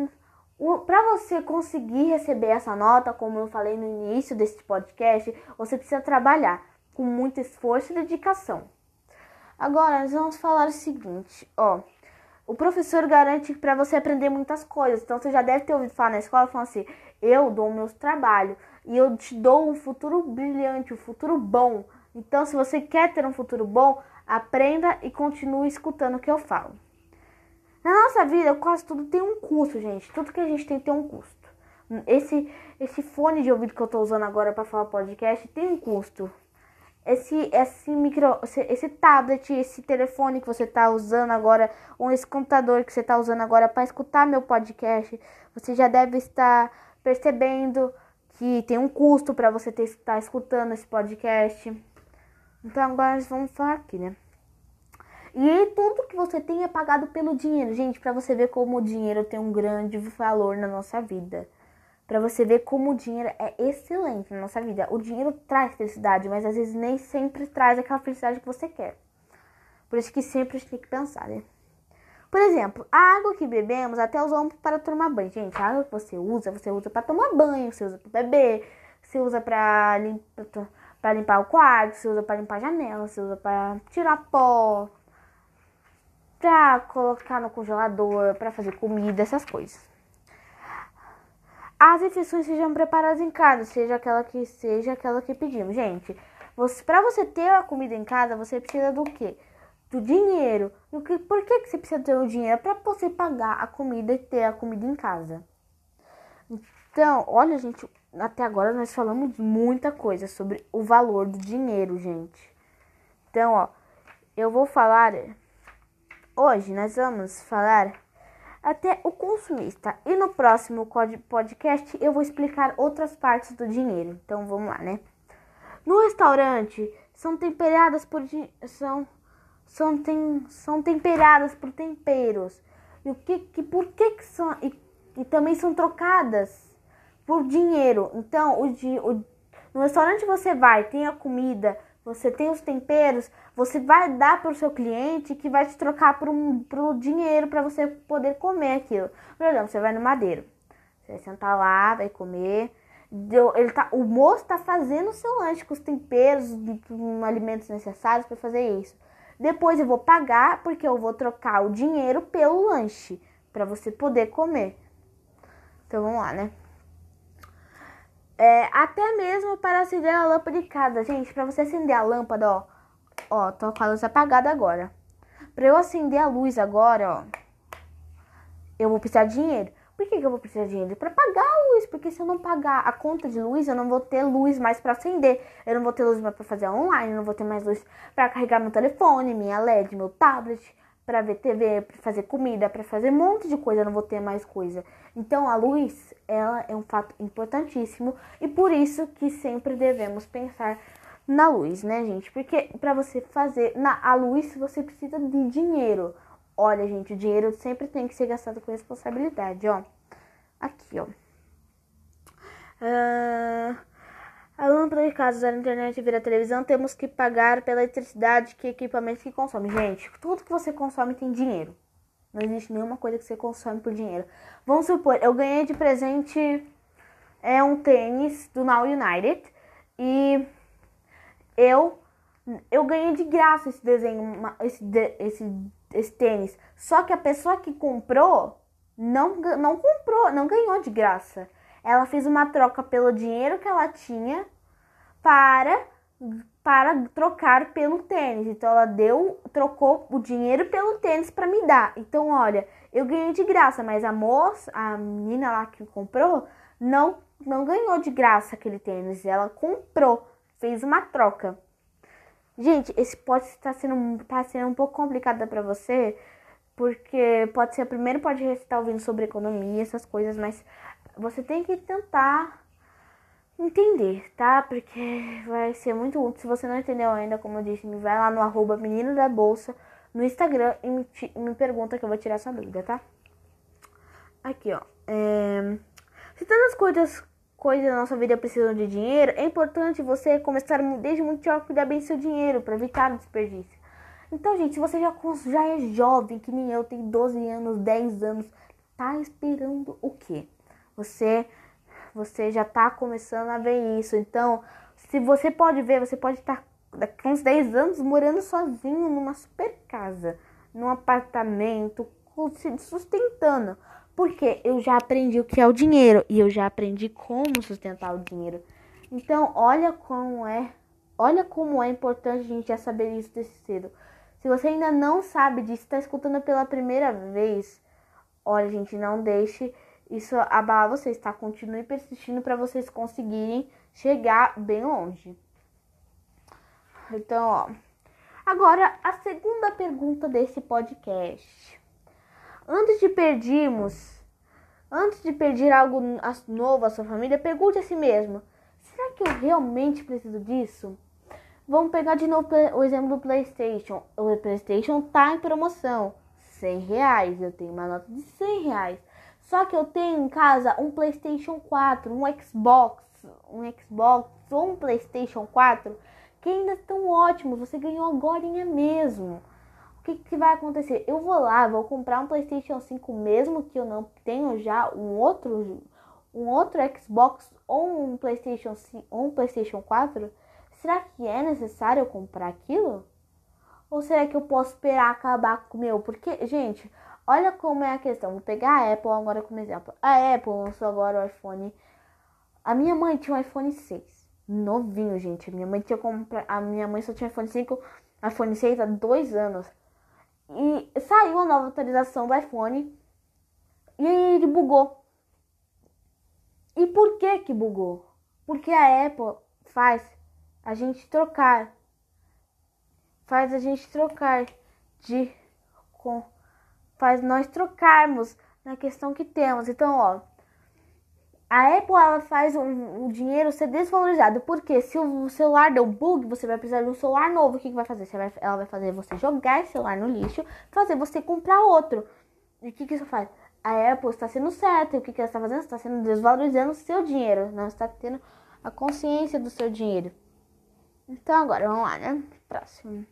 para você conseguir receber essa nota, como eu falei no início desse podcast, você precisa trabalhar com muito esforço e dedicação. Agora, nós vamos falar o seguinte, ó. O professor garante para você aprender muitas coisas. Então, você já deve ter ouvido falar na escola, falando assim, eu dou o meu trabalho e eu te dou um futuro brilhante, um futuro bom. Então, se você quer ter um futuro bom, aprenda e continue escutando o que eu falo. Na nossa vida, quase tudo tem um custo, gente. Tudo que a gente tem tem um custo. Esse, esse fone de ouvido que eu tô usando agora para falar podcast tem um custo esse, esse micro, esse, tablet, esse telefone que você está usando agora, ou esse computador que você está usando agora para escutar meu podcast, você já deve estar percebendo que tem um custo para você ter, estar escutando esse podcast. Então agora nós vamos falar aqui, né? E tudo que você tem é pagado pelo dinheiro, gente, para você ver como o dinheiro tem um grande valor na nossa vida para você ver como o dinheiro é excelente na nossa vida. O dinheiro traz felicidade, mas às vezes nem sempre traz aquela felicidade que você quer. Por isso que sempre a gente tem que pensar, né? Por exemplo, a água que bebemos até usamos para tomar banho. Gente, a água que você usa, você usa para tomar banho, você usa para beber, você usa para limpar, limpar o quarto, você usa para limpar a janela, você usa para tirar pó, para colocar no congelador, para fazer comida, essas coisas. As refeições sejam preparadas em casa, seja aquela que seja aquela que pedimos. Gente, você, para você ter a comida em casa, você precisa do quê? Do dinheiro. Do que, por que, que você precisa ter o dinheiro? Para você pagar a comida e ter a comida em casa. Então, olha, gente, até agora nós falamos muita coisa sobre o valor do dinheiro, gente. Então, ó, eu vou falar. Hoje nós vamos falar até o consumista. E no próximo podcast eu vou explicar outras partes do dinheiro. Então vamos lá, né? No restaurante são temperadas por são são, tem, são temperadas por temperos. E o que, que por que, que são e, e também são trocadas por dinheiro. Então, o, o no restaurante você vai, tem a comida, você tem os temperos, você vai dar para o seu cliente que vai te trocar por um pro dinheiro para você poder comer aquilo. Por exemplo, você vai no madeiro, você vai sentar lá, vai comer. Ele tá, o moço está fazendo o seu lanche com os temperos, com alimentos necessários para fazer isso. Depois eu vou pagar porque eu vou trocar o dinheiro pelo lanche para você poder comer. Então vamos lá, né? É, até mesmo para acender a lâmpada de casa. Gente, para você acender a lâmpada, ó. Ó, tô com a luz apagada agora. Para eu acender a luz agora, ó. Eu vou precisar de dinheiro. Por que, que eu vou precisar de dinheiro? Para pagar a luz. Porque se eu não pagar a conta de luz, eu não vou ter luz mais para acender. Eu não vou ter luz mais para fazer online. Eu não vou ter mais luz para carregar meu telefone, minha LED, meu tablet. Para ver TV, para fazer comida, para fazer um monte de coisa, não vou ter mais coisa. Então a luz, ela é um fato importantíssimo e por isso que sempre devemos pensar na luz, né, gente? Porque para você fazer na a luz você precisa de dinheiro. Olha, gente, o dinheiro sempre tem que ser gastado com responsabilidade, ó. Aqui, ó. Uh, a lâmpada de casa, usar a internet e a televisão, temos que pagar pela eletricidade que equipamentos que consome. Gente, tudo que você consome tem dinheiro. Não existe nenhuma coisa que você consome por dinheiro. Vamos supor, eu ganhei de presente é um tênis do Now United e eu eu ganhei de graça esse desenho, esse, esse, esse tênis. Só que a pessoa que comprou não, não comprou, não ganhou de graça ela fez uma troca pelo dinheiro que ela tinha para para trocar pelo tênis. Então ela deu, trocou o dinheiro pelo tênis para me dar. Então, olha, eu ganhei de graça, mas a moça, a menina lá que comprou, não não ganhou de graça aquele tênis, ela comprou, fez uma troca. Gente, esse pode estar sendo, tá sendo um pouco complicado para você, porque pode ser, primeiro pode estar ouvindo sobre economia, essas coisas, mas você tem que tentar entender, tá? Porque vai ser muito útil. Se você não entendeu ainda, como eu disse, me vai lá no arroba menino da bolsa no Instagram e me, me pergunta que eu vou tirar sua dúvida, tá? Aqui, ó. É... Se tantas coisas, coisas da nossa vida precisam de dinheiro, é importante você começar desde muito jovem a cuidar bem do seu dinheiro para evitar o desperdício. Então, gente, se você já, já é jovem, que nem eu, tem 12 anos, 10 anos, tá esperando o quê? Você você já está começando a ver isso. Então, se você pode ver, você pode estar daqui uns 10 anos morando sozinho numa super casa, num apartamento, se sustentando. Porque eu já aprendi o que é o dinheiro e eu já aprendi como sustentar o dinheiro. Então, olha como é, olha como é importante a gente já saber isso desse cedo. Se você ainda não sabe disso, está escutando pela primeira vez, olha, gente, não deixe isso abala vocês, tá? Continue persistindo para vocês conseguirem chegar bem longe. Então, ó. Agora, a segunda pergunta desse podcast. Antes de perdermos, antes de pedir algo novo à sua família, pergunte a si mesmo: será que eu realmente preciso disso? Vamos pegar de novo o exemplo do PlayStation. O PlayStation tá em promoção, 100 reais. Eu tenho uma nota de 100 reais. Só que eu tenho em casa um PlayStation 4, um Xbox, um Xbox ou um PlayStation 4 que ainda estão ótimos. Você ganhou agora mesmo. O que, que vai acontecer? Eu vou lá, vou comprar um PlayStation 5 mesmo que eu não tenho já um outro um outro Xbox ou um PlayStation 5, ou um PlayStation 4. Será que é necessário eu comprar aquilo? Ou será que eu posso esperar acabar com o meu? Porque, gente, Olha como é a questão. Vou pegar a Apple agora como exemplo. A Apple lançou agora o iPhone. A minha mãe tinha um iPhone 6. Novinho, gente. A minha mãe tinha comprado. A minha mãe só tinha iPhone 5, iPhone 6 há dois anos. E saiu a nova atualização do iPhone. E ele bugou. E por que que bugou? Porque a Apple faz a gente trocar. Faz a gente trocar de com faz nós trocarmos na questão que temos. Então, ó, a Apple ela faz o, dinheiro ser desvalorizado. Porque se o celular deu bug, você vai precisar de um celular novo. O que, que vai fazer? Vai, ela vai fazer você jogar esse celular no lixo, fazer você comprar outro. E o que, que isso faz? A Apple está sendo certa. E o que, que ela está fazendo? Está sendo desvalorizando o seu dinheiro. Não está tendo a consciência do seu dinheiro. Então agora, vamos lá, né? Próximo.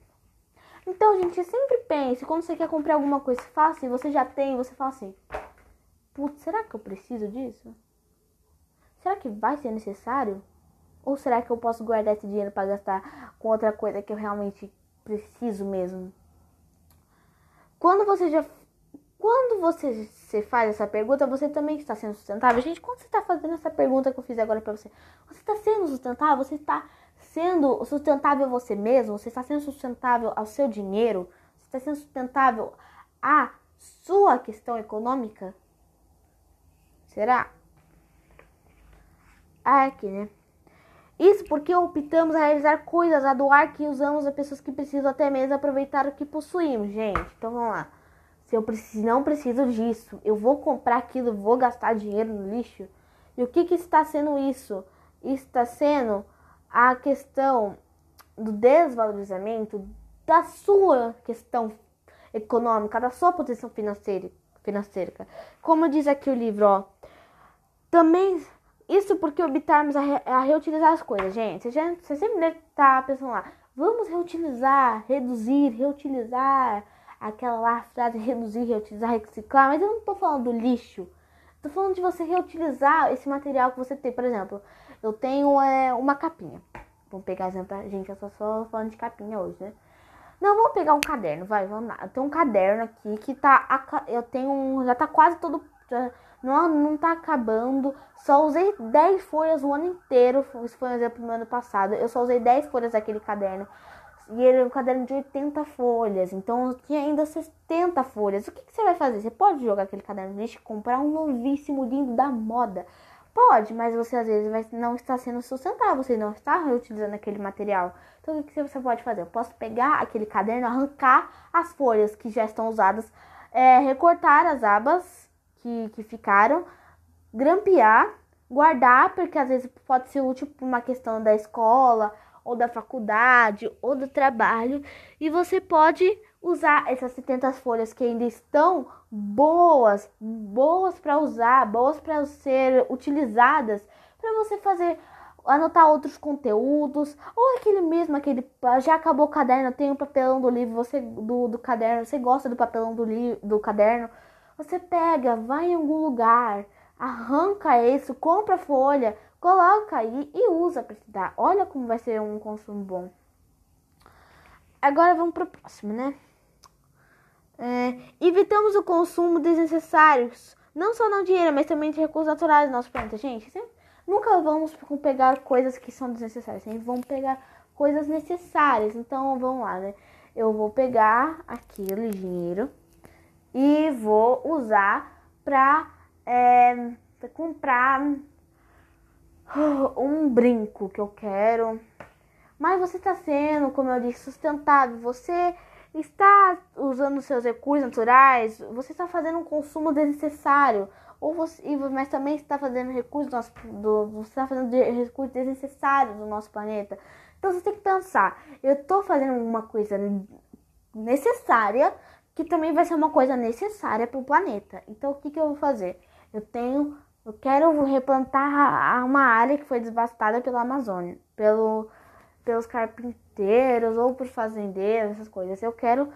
Então, gente, sempre pense, quando você quer comprar alguma coisa, fala assim, você já tem, você fala assim, putz, será que eu preciso disso? Será que vai ser necessário? Ou será que eu posso guardar esse dinheiro para gastar com outra coisa que eu realmente preciso mesmo? Quando você já quando você, você faz essa pergunta, você também está sendo sustentável. Gente, quando você está fazendo essa pergunta que eu fiz agora para você, você está sendo sustentável? Você está sendo sustentável você mesmo? Você está sendo sustentável ao seu dinheiro? Você está sendo sustentável à sua questão econômica? Será? Ah, aqui, né? Isso porque optamos a realizar coisas, a doar que usamos a pessoas que precisam até mesmo aproveitar o que possuímos, gente. Então vamos lá. Se eu preciso, não preciso disso, eu vou comprar aquilo, vou gastar dinheiro no lixo. E o que, que está sendo isso? Está sendo a questão do desvalorizamento da sua questão econômica, da sua posição financeira. financeira. Como diz aqui o livro, ó. Também isso porque optarmos a, re, a reutilizar as coisas, gente. Você, você sempre deve estar pensando lá, vamos reutilizar, reduzir, reutilizar. Aquela lá frase reduzir, reutilizar, reciclar. Mas eu não tô falando do lixo. Tô falando de você reutilizar esse material que você tem. Por exemplo, eu tenho é, uma capinha. Vamos pegar exemplo, gente, eu só só falando de capinha hoje, né? Não, vamos pegar um caderno, vai, vamos lá. Eu tenho um caderno aqui que tá. Eu tenho um. Já tá quase todo. Já, não, não tá acabando. Só usei 10 folhas o ano inteiro. Isso foi um exemplo do ano passado. Eu só usei 10 folhas daquele caderno. E ele é um caderno de 80 folhas. Então tinha ainda 70 folhas. O que, que, você vai fazer? Você pode jogar aquele caderno no lixo e comprar um novíssimo lindo da moda. Pode, mas você às vezes vai, não está sendo sustentável. Você não está reutilizando aquele material. Então o que, você pode fazer? Eu posso pegar aquele caderno, arrancar as folhas que já estão usadas, é, recortar as abas que, que ficaram, grampear, guardar, porque às vezes pode ser útil para uma questão da escola, ou da faculdade, ou do trabalho, e você pode usar essas 70 folhas que ainda estão boas, boas para usar, boas para ser utilizadas, para você fazer anotar outros conteúdos, ou aquele mesmo, aquele já acabou o caderno, tem o papelão do livro, você do, do caderno, você gosta do papelão do, li, do caderno, você pega, vai em algum lugar, arranca isso, compra folha, coloca aí e usa para estudar. Olha como vai ser um consumo bom. Agora vamos para o próximo, né? É, evitamos o consumo desnecessários, não só no dinheiro, mas também de recursos naturais do nosso planeta. Gente, nunca vamos pegar coisas que são desnecessárias, sempre vamos pegar coisas necessárias. Então vamos lá, né? Eu vou pegar aquele dinheiro e vou usar para é, comprar um brinco que eu quero. Mas você está sendo, como eu disse, sustentável. Você está usando seus recursos naturais. Você está fazendo um consumo desnecessário. Ou você, mas também está fazendo recursos do, você está fazendo recursos desnecessários do nosso planeta. Então você tem que pensar, eu estou fazendo uma coisa necessária que também vai ser uma coisa necessária para o planeta. Então, o que, que eu vou fazer? Eu tenho, eu quero replantar uma área que foi devastada pela Amazônia, pelo, pelos carpinteiros ou por fazendeiros, essas coisas. Eu quero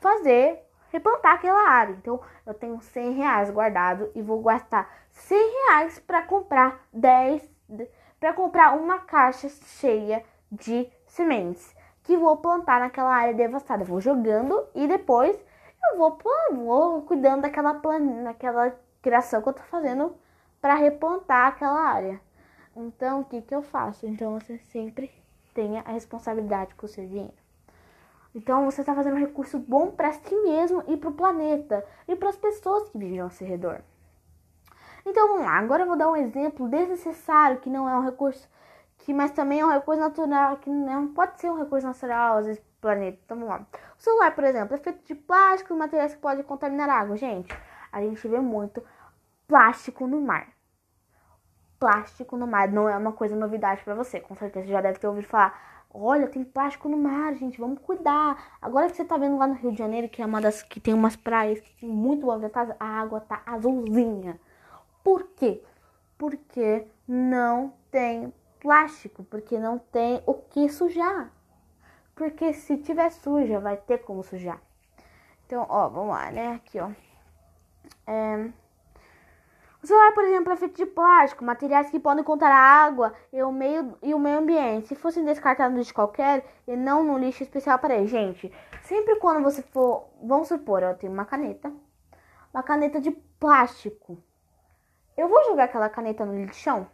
fazer, replantar aquela área. Então, eu tenho 100 reais guardado e vou gastar 100 reais para comprar 10, para comprar uma caixa cheia de sementes que vou plantar naquela área devastada. Vou jogando e depois eu vou, vou cuidando daquela, plan, daquela criação que eu tô fazendo para replantar aquela área. Então, o que, que eu faço? Então, você sempre tenha a responsabilidade com o seu dinheiro. Então, você está fazendo um recurso bom para si mesmo e para o planeta e para as pessoas que vivem ao seu redor. Então, vamos lá. Agora eu vou dar um exemplo desnecessário, que não é um recurso, que mas também é um recurso natural, que não pode ser um recurso natural, às vezes planeta. Então vamos lá. O celular, por exemplo, é feito de plástico e materiais que podem contaminar a água. Gente, a gente vê muito plástico no mar. Plástico no mar não é uma coisa novidade para você. Com certeza você já deve ter ouvido falar. Olha, tem plástico no mar, gente, vamos cuidar. Agora que você tá vendo lá no Rio de Janeiro, que é uma das que tem umas praias que muito movimentadas, a água tá azulzinha. Por quê? Porque não tem plástico, porque não tem o que sujar. Porque se tiver suja, vai ter como sujar. Então, ó, vamos lá, né? Aqui, ó. É... O celular, por exemplo, é feito de plástico, materiais que podem contar a água e o meio, e o meio ambiente. Se fossem descartados de qualquer e não no lixo especial para ele. Gente, sempre quando você for. Vamos supor, eu tenho uma caneta. Uma caneta de plástico. Eu vou jogar aquela caneta no lixão?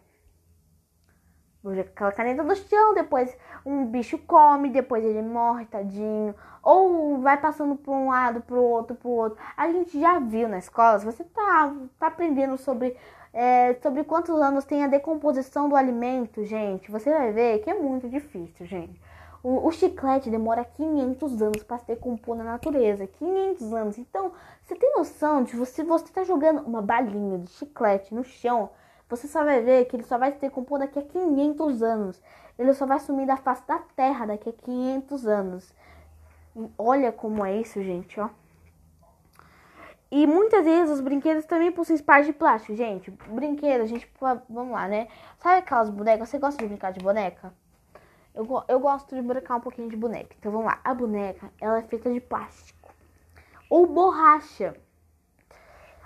Aquela caneta do chão, depois um bicho come, depois ele morre, tadinho. Ou vai passando por um lado, pro outro, pro outro. A gente já viu na escola, você tá, tá aprendendo sobre, é, sobre quantos anos tem a decomposição do alimento, gente, você vai ver que é muito difícil, gente. O, o chiclete demora 500 anos para se decompor na natureza. 500 anos. Então, você tem noção de você, você tá jogando uma balinha de chiclete no chão você só vai ver que ele só vai se decompor daqui a 500 anos. Ele só vai sumir da face da terra daqui a 500 anos. olha como é isso, gente, ó. E muitas vezes os brinquedos também possuem parte de plástico, gente. Brinquedo, a gente, vamos lá, né? Sabe aquelas bonecas? Você gosta de brincar de boneca? Eu, eu gosto de brincar um pouquinho de boneca. Então vamos lá. A boneca, ela é feita de plástico. Ou borracha.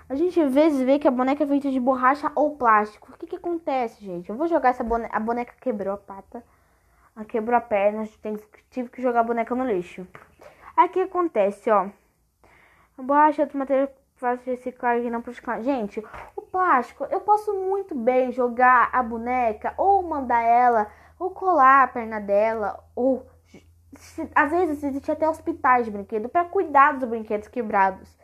A gente às vezes vê que a boneca é feita de borracha ou plástico. O que que acontece, gente? Eu vou jogar essa boneca. A boneca quebrou a pata. Ela quebrou a perna. Tive que jogar a boneca no lixo. Aí o que acontece, ó. A borracha é do material fácil de reciclar e não praticar. Gente, o plástico, eu posso muito bem jogar a boneca ou mandar ela, ou colar a perna dela, ou às vezes existe até hospitais de brinquedo para cuidar dos brinquedos quebrados.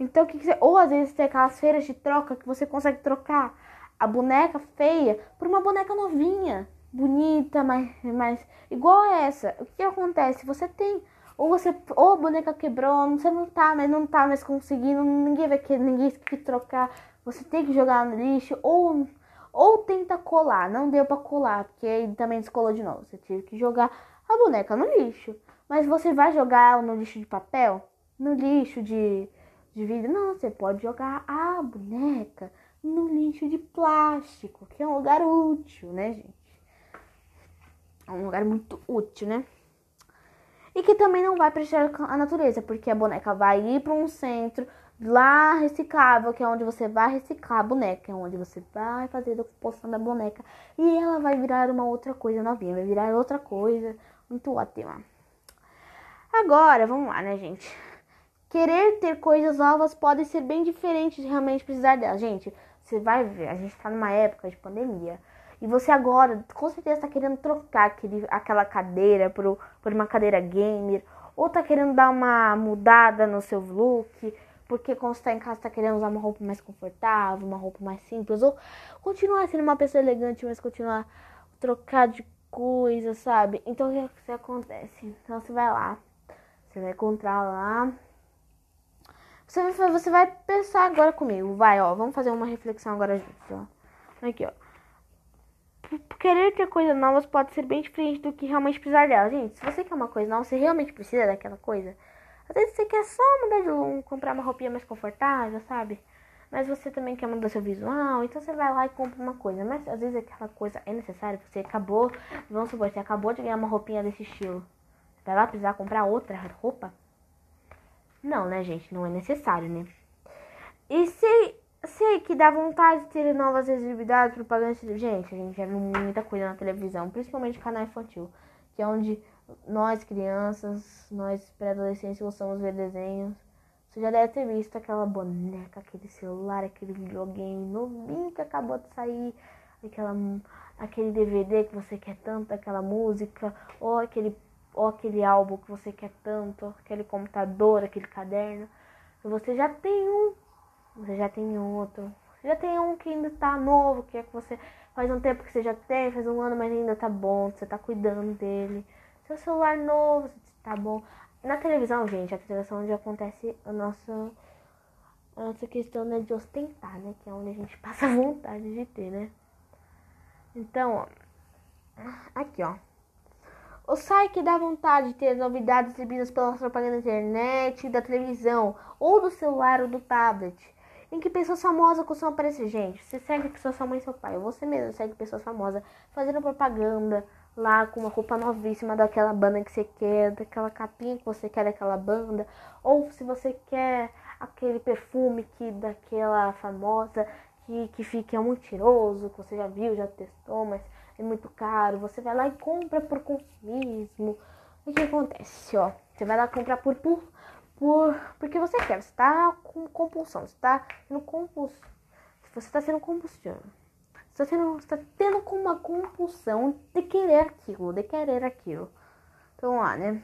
Então, que, que você, ou às vezes tem aquelas feiras de troca que você consegue trocar a boneca feia por uma boneca novinha, bonita, mas, mas igual a essa. O que acontece? Você tem ou você ou a boneca quebrou, você não tá, mas não tá mais conseguindo, ninguém vai querer, ninguém que trocar, você tem que jogar no lixo ou ou tenta colar, não deu para colar, porque aí também descolou de novo. Você teve que jogar a boneca no lixo. Mas você vai jogar no lixo de papel, no lixo de de vidro. Não, você pode jogar a boneca no lixo de plástico, que é um lugar útil, né, gente? É um lugar muito útil, né? E que também não vai prejudicar a natureza, porque a boneca vai ir para um centro lá reciclável, que é onde você vai reciclar a boneca, é onde você vai fazer a decomposição da boneca e ela vai virar uma outra coisa novinha, vai virar outra coisa muito ótima. Agora, vamos lá, né, gente? Querer ter coisas novas pode ser bem diferente de realmente precisar delas. Gente, você vai ver, a gente tá numa época de pandemia. E você agora, com certeza, está querendo trocar aquele, aquela cadeira por, por uma cadeira gamer. Ou tá querendo dar uma mudada no seu look. Porque quando você tá em casa, tá querendo usar uma roupa mais confortável, uma roupa mais simples. Ou continuar sendo uma pessoa elegante, mas continuar trocar de coisa, sabe? Então, o que, que acontece? Então, você vai lá. Você vai encontrar lá você vai, você vai pensar agora comigo. Vai, ó. Vamos fazer uma reflexão agora juntos, ó. Aqui, ó. Querer ter coisas novas pode ser bem diferente do que realmente precisar dela. Gente, se você quer uma coisa nova, você realmente precisa daquela coisa. Às vezes você quer só mudar de um, comprar uma roupinha mais confortável, sabe? Mas você também quer mudar seu visual, então você vai lá e compra uma coisa. Mas às vezes aquela coisa é necessária, você acabou, vamos supor, você acabou de ganhar uma roupinha desse estilo. Vai lá precisar comprar outra roupa? Não, né, gente? Não é necessário, né? E se, sei que dá vontade de ter novas visibilidades, propaganda. Gente, a gente já viu muita coisa na televisão, principalmente canal infantil, que é onde nós, crianças, nós pré-adolescentes, gostamos de ver desenhos. Você já deve ter visto aquela boneca, aquele celular, aquele videogame novinho que acabou de sair, aquela, aquele DVD que você quer tanto, aquela música, ou aquele ou aquele álbum que você quer tanto, aquele computador, aquele caderno. Você já tem um, você já tem outro. Você já tem um que ainda tá novo, que é que você faz um tempo que você já tem, faz um ano, mas ainda tá bom, você tá cuidando dele. Seu celular novo, tá bom. Na televisão, gente, a televisão é onde acontece a nossa, a nossa questão né, de ostentar, né? Que é onde a gente passa vontade de ter, né? Então, ó, aqui, ó. O site dá vontade de ter novidades exibidas pela propaganda da internet, da televisão, ou do celular ou do tablet, em que pessoas famosas costumam aparecer. Gente, você segue pessoas sua mãe e seu pai, você mesmo segue pessoas famosas fazendo propaganda lá com uma roupa novíssima daquela banda que você quer, daquela capinha que você quer daquela banda, ou se você quer aquele perfume que daquela famosa que, que fica muito cheiroso, que você já viu, já testou, mas é muito caro, você vai lá e compra por consumismo. O que acontece, ó? Você vai lá comprar por, por, por porque você quer, você tá com compulsão, você tá sendo compulsão. Você tá sendo compulsivo. Você está tendo com uma compulsão de querer aquilo, de querer aquilo. Então, lá, né?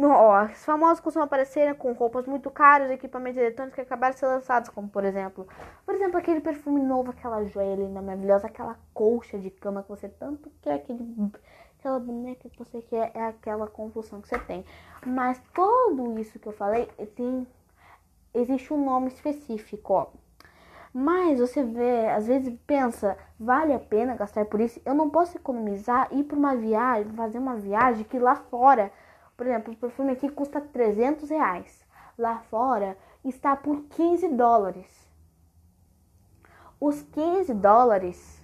Os famosos costumam aparecer com roupas muito caras, equipamentos eletrônicos que acabaram de ser lançados, como por exemplo, por exemplo, aquele perfume novo, aquela joia linda, maravilhosa, aquela colcha de cama que você tanto quer, aquele, aquela boneca que você quer, é aquela compulsão que você tem. Mas tudo isso que eu falei tem existe um nome específico, ó. Mas você vê, às vezes pensa, vale a pena gastar por isso? Eu não posso economizar ir para uma viagem, fazer uma viagem que lá fora por exemplo, o perfume aqui custa 300 reais. Lá fora está por 15 dólares. Os 15 dólares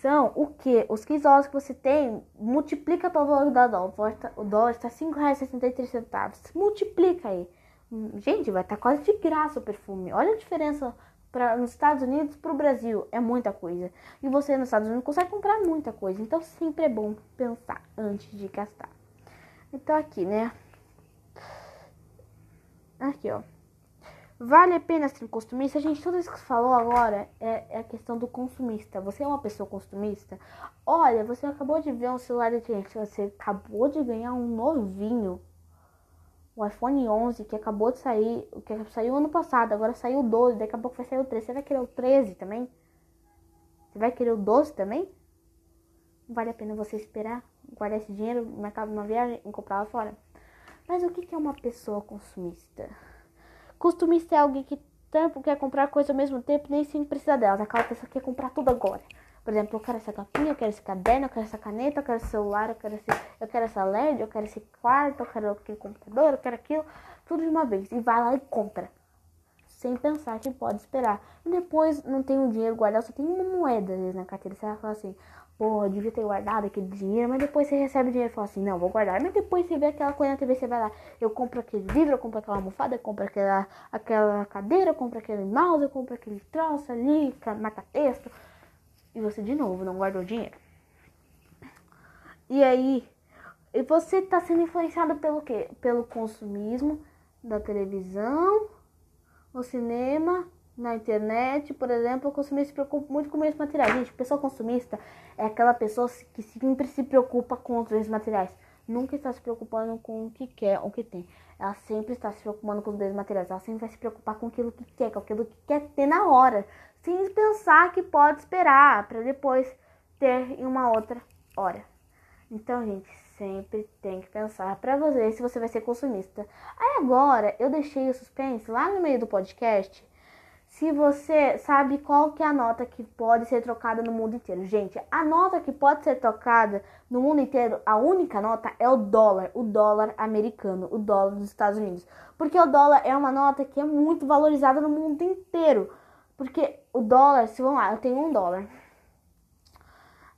são o que? Os 15 dólares que você tem, multiplica pelo valor da dólar. O dólar está R$ 5,63. Multiplica aí. Gente, vai estar tá quase de graça o perfume. Olha a diferença para nos Estados Unidos para o Brasil. É muita coisa. E você nos Estados Unidos consegue comprar muita coisa. Então sempre é bom pensar antes de gastar. Então aqui, né? Aqui, ó. Vale a pena ser consumista? Gente, tudo isso que você falou agora é, é, a questão do consumista. Você é uma pessoa consumista? Olha, você acabou de ver um celular gente, você acabou de ganhar um novinho. O iPhone 11 que acabou de sair, que saiu ano passado, agora saiu o 12, daqui a pouco vai sair o 13. Você vai querer o 13 também? Você vai querer o 12 também? Vale a pena você esperar? Guardar esse dinheiro de uma viagem e comprar lá fora. Mas o que é uma pessoa consumista? Consumista é alguém que tanto quer comprar coisas ao mesmo tempo nem sempre precisa delas. Aquela pessoa que quer comprar tudo agora. Por exemplo, eu quero essa capinha, eu quero esse caderno, eu quero essa caneta, eu quero esse celular, eu quero, esse, eu quero essa LED, eu quero esse quarto, eu quero aquele computador, eu quero aquilo, tudo de uma vez. E vai lá e compra. Sem pensar que pode esperar. E depois não tem o um dinheiro guardado, só tem uma moeda na carteira. Você vai falar assim, eu devia ter guardado aquele dinheiro, mas depois você recebe o dinheiro e fala assim, não, vou guardar. Mas depois você vê aquela coisa na TV, você vai lá, eu compro aquele livro, eu compro aquela almofada, eu compro aquela, aquela cadeira, eu compro aquele mouse, eu compro aquele troço ali, marca-texto. E você de novo não guardou dinheiro. E aí, e você está sendo influenciado pelo quê? Pelo consumismo da televisão, o cinema, na internet, por exemplo, o consumista se preocupa muito com meios materiais. Gente, pessoa consumista é aquela pessoa que sempre se preocupa com os bens materiais. Nunca está se preocupando com o que quer, o que tem. Ela sempre está se preocupando com os bens materiais. Ela sempre vai se preocupar com aquilo que quer, com aquilo que quer ter na hora. Sem pensar que pode esperar para depois ter em uma outra hora. Então, gente, sempre tem que pensar para você se você vai ser consumista. Aí agora, eu deixei o suspense lá no meio do podcast se você sabe qual que é a nota que pode ser trocada no mundo inteiro. Gente, a nota que pode ser trocada no mundo inteiro, a única nota é o dólar, o dólar americano, o dólar dos Estados Unidos. Porque o dólar é uma nota que é muito valorizada no mundo inteiro. Porque o dólar, se vamos lá, eu tenho um dólar.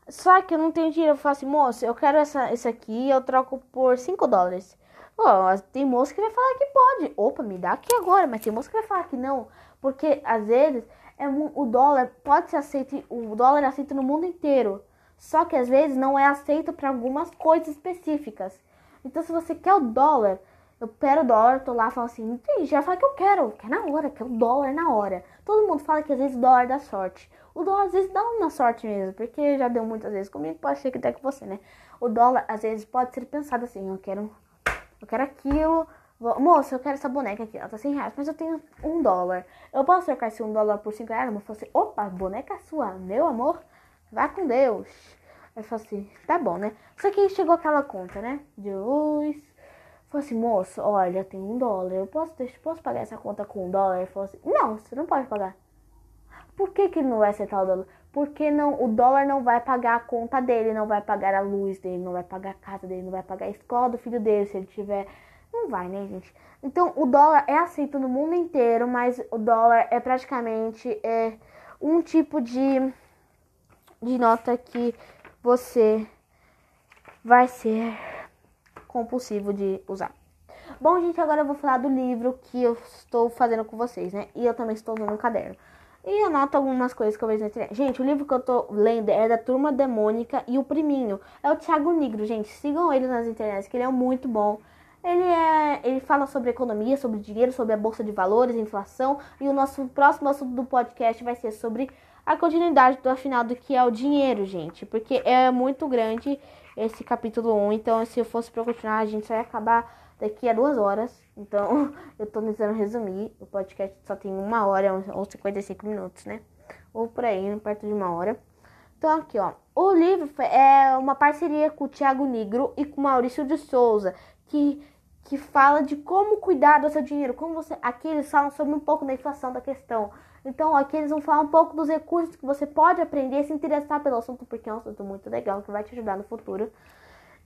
Só que eu não tenho dinheiro, eu falo assim, moço, eu quero essa, esse aqui, eu troco por 5 dólares. Oh, tem moço que vai falar que pode. Opa, me dá aqui agora, mas tem moço que vai falar que não. Porque às vezes é, o dólar pode ser aceito, o dólar é aceito no mundo inteiro. Só que às vezes não é aceito para algumas coisas específicas. Então se você quer o dólar, eu quero o dólar, tô lá falo assim, já fala que eu quero, que é na hora, que é o dólar na hora. Todo mundo fala que às vezes o dólar dá sorte. O dólar às vezes dá uma sorte mesmo, porque já deu muitas vezes comigo, pode ser que até com você, né? O dólar às vezes pode ser pensado assim, eu quero, eu quero aquilo, Moça, eu quero essa boneca aqui, ela tá 100 reais, mas eu tenho um dólar. Eu posso trocar esse um dólar por 5 reais? Eu falo assim, opa, boneca sua, meu amor, vá com Deus. Eu falo assim, tá bom, né? Só que chegou aquela conta, né? De luz. Falei assim, moço, olha, eu tenho um dólar, eu posso, deixa, posso pagar essa conta com um dólar? Ele falou assim, não, você não pode pagar. Por que, que não vai aceitar o dólar? Porque não, o dólar não vai pagar a conta dele, não vai pagar a luz dele, não vai pagar a casa dele, não vai pagar a escola do filho dele, se ele tiver não vai, né, gente? Então, o dólar é aceito no mundo inteiro, mas o dólar é praticamente é, um tipo de, de nota que você vai ser compulsivo de usar. Bom, gente, agora eu vou falar do livro que eu estou fazendo com vocês, né? E eu também estou usando um caderno. E anoto algumas coisas que eu vejo na internet. Gente, o livro que eu tô lendo é da Turma Demônica e o Priminho. É o Thiago Negro, gente. Sigam ele nas internet, que ele é muito bom. Ele, é, ele fala sobre economia, sobre dinheiro, sobre a bolsa de valores, inflação. E o nosso próximo assunto do podcast vai ser sobre a continuidade do final do que é o dinheiro, gente. Porque é muito grande esse capítulo 1. Então, se eu fosse para continuar, a gente ia acabar daqui a duas horas. Então, eu tô tentando resumir. O podcast só tem uma hora ou 55 minutos, né? Ou por aí, perto de uma hora. Então, aqui, ó. O livro é uma parceria com o Thiago Negro e com Maurício de Souza, que que fala de como cuidar do seu dinheiro, como você, aqui eles falam sobre um pouco da inflação da questão. Então, aqui eles vão falar um pouco dos recursos que você pode aprender se interessar pelo assunto, porque é um assunto muito legal que vai te ajudar no futuro.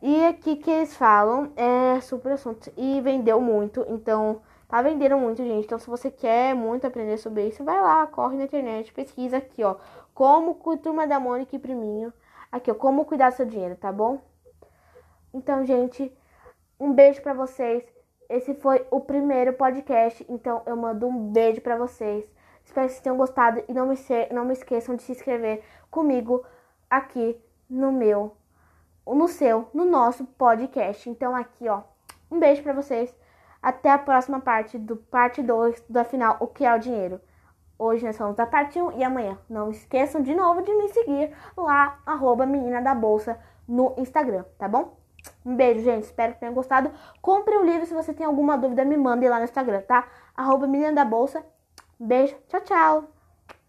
E aqui que eles falam é super assunto e vendeu muito, então tá vendendo muito, gente. Então, se você quer muito aprender sobre isso, vai lá, corre na internet, pesquisa aqui, ó, como Turma da Mônica e Priminho. Aqui, ó, como cuidar do seu dinheiro, tá bom? Então, gente, um beijo para vocês. Esse foi o primeiro podcast, então eu mando um beijo para vocês. Espero que vocês tenham gostado e não me, não me esqueçam de se inscrever comigo aqui no meu, no seu, no nosso podcast. Então aqui, ó, um beijo para vocês. Até a próxima parte do parte 2 da final, o que é o dinheiro. Hoje nós somos da parte 1 e amanhã. Não esqueçam de novo de me seguir lá, arroba menina da bolsa no Instagram, tá bom? Um beijo, gente. Espero que tenham gostado. Compre o um livro. Se você tem alguma dúvida, me mande lá no Instagram, tá? Arroba Menina da Bolsa. Beijo. Tchau, tchau.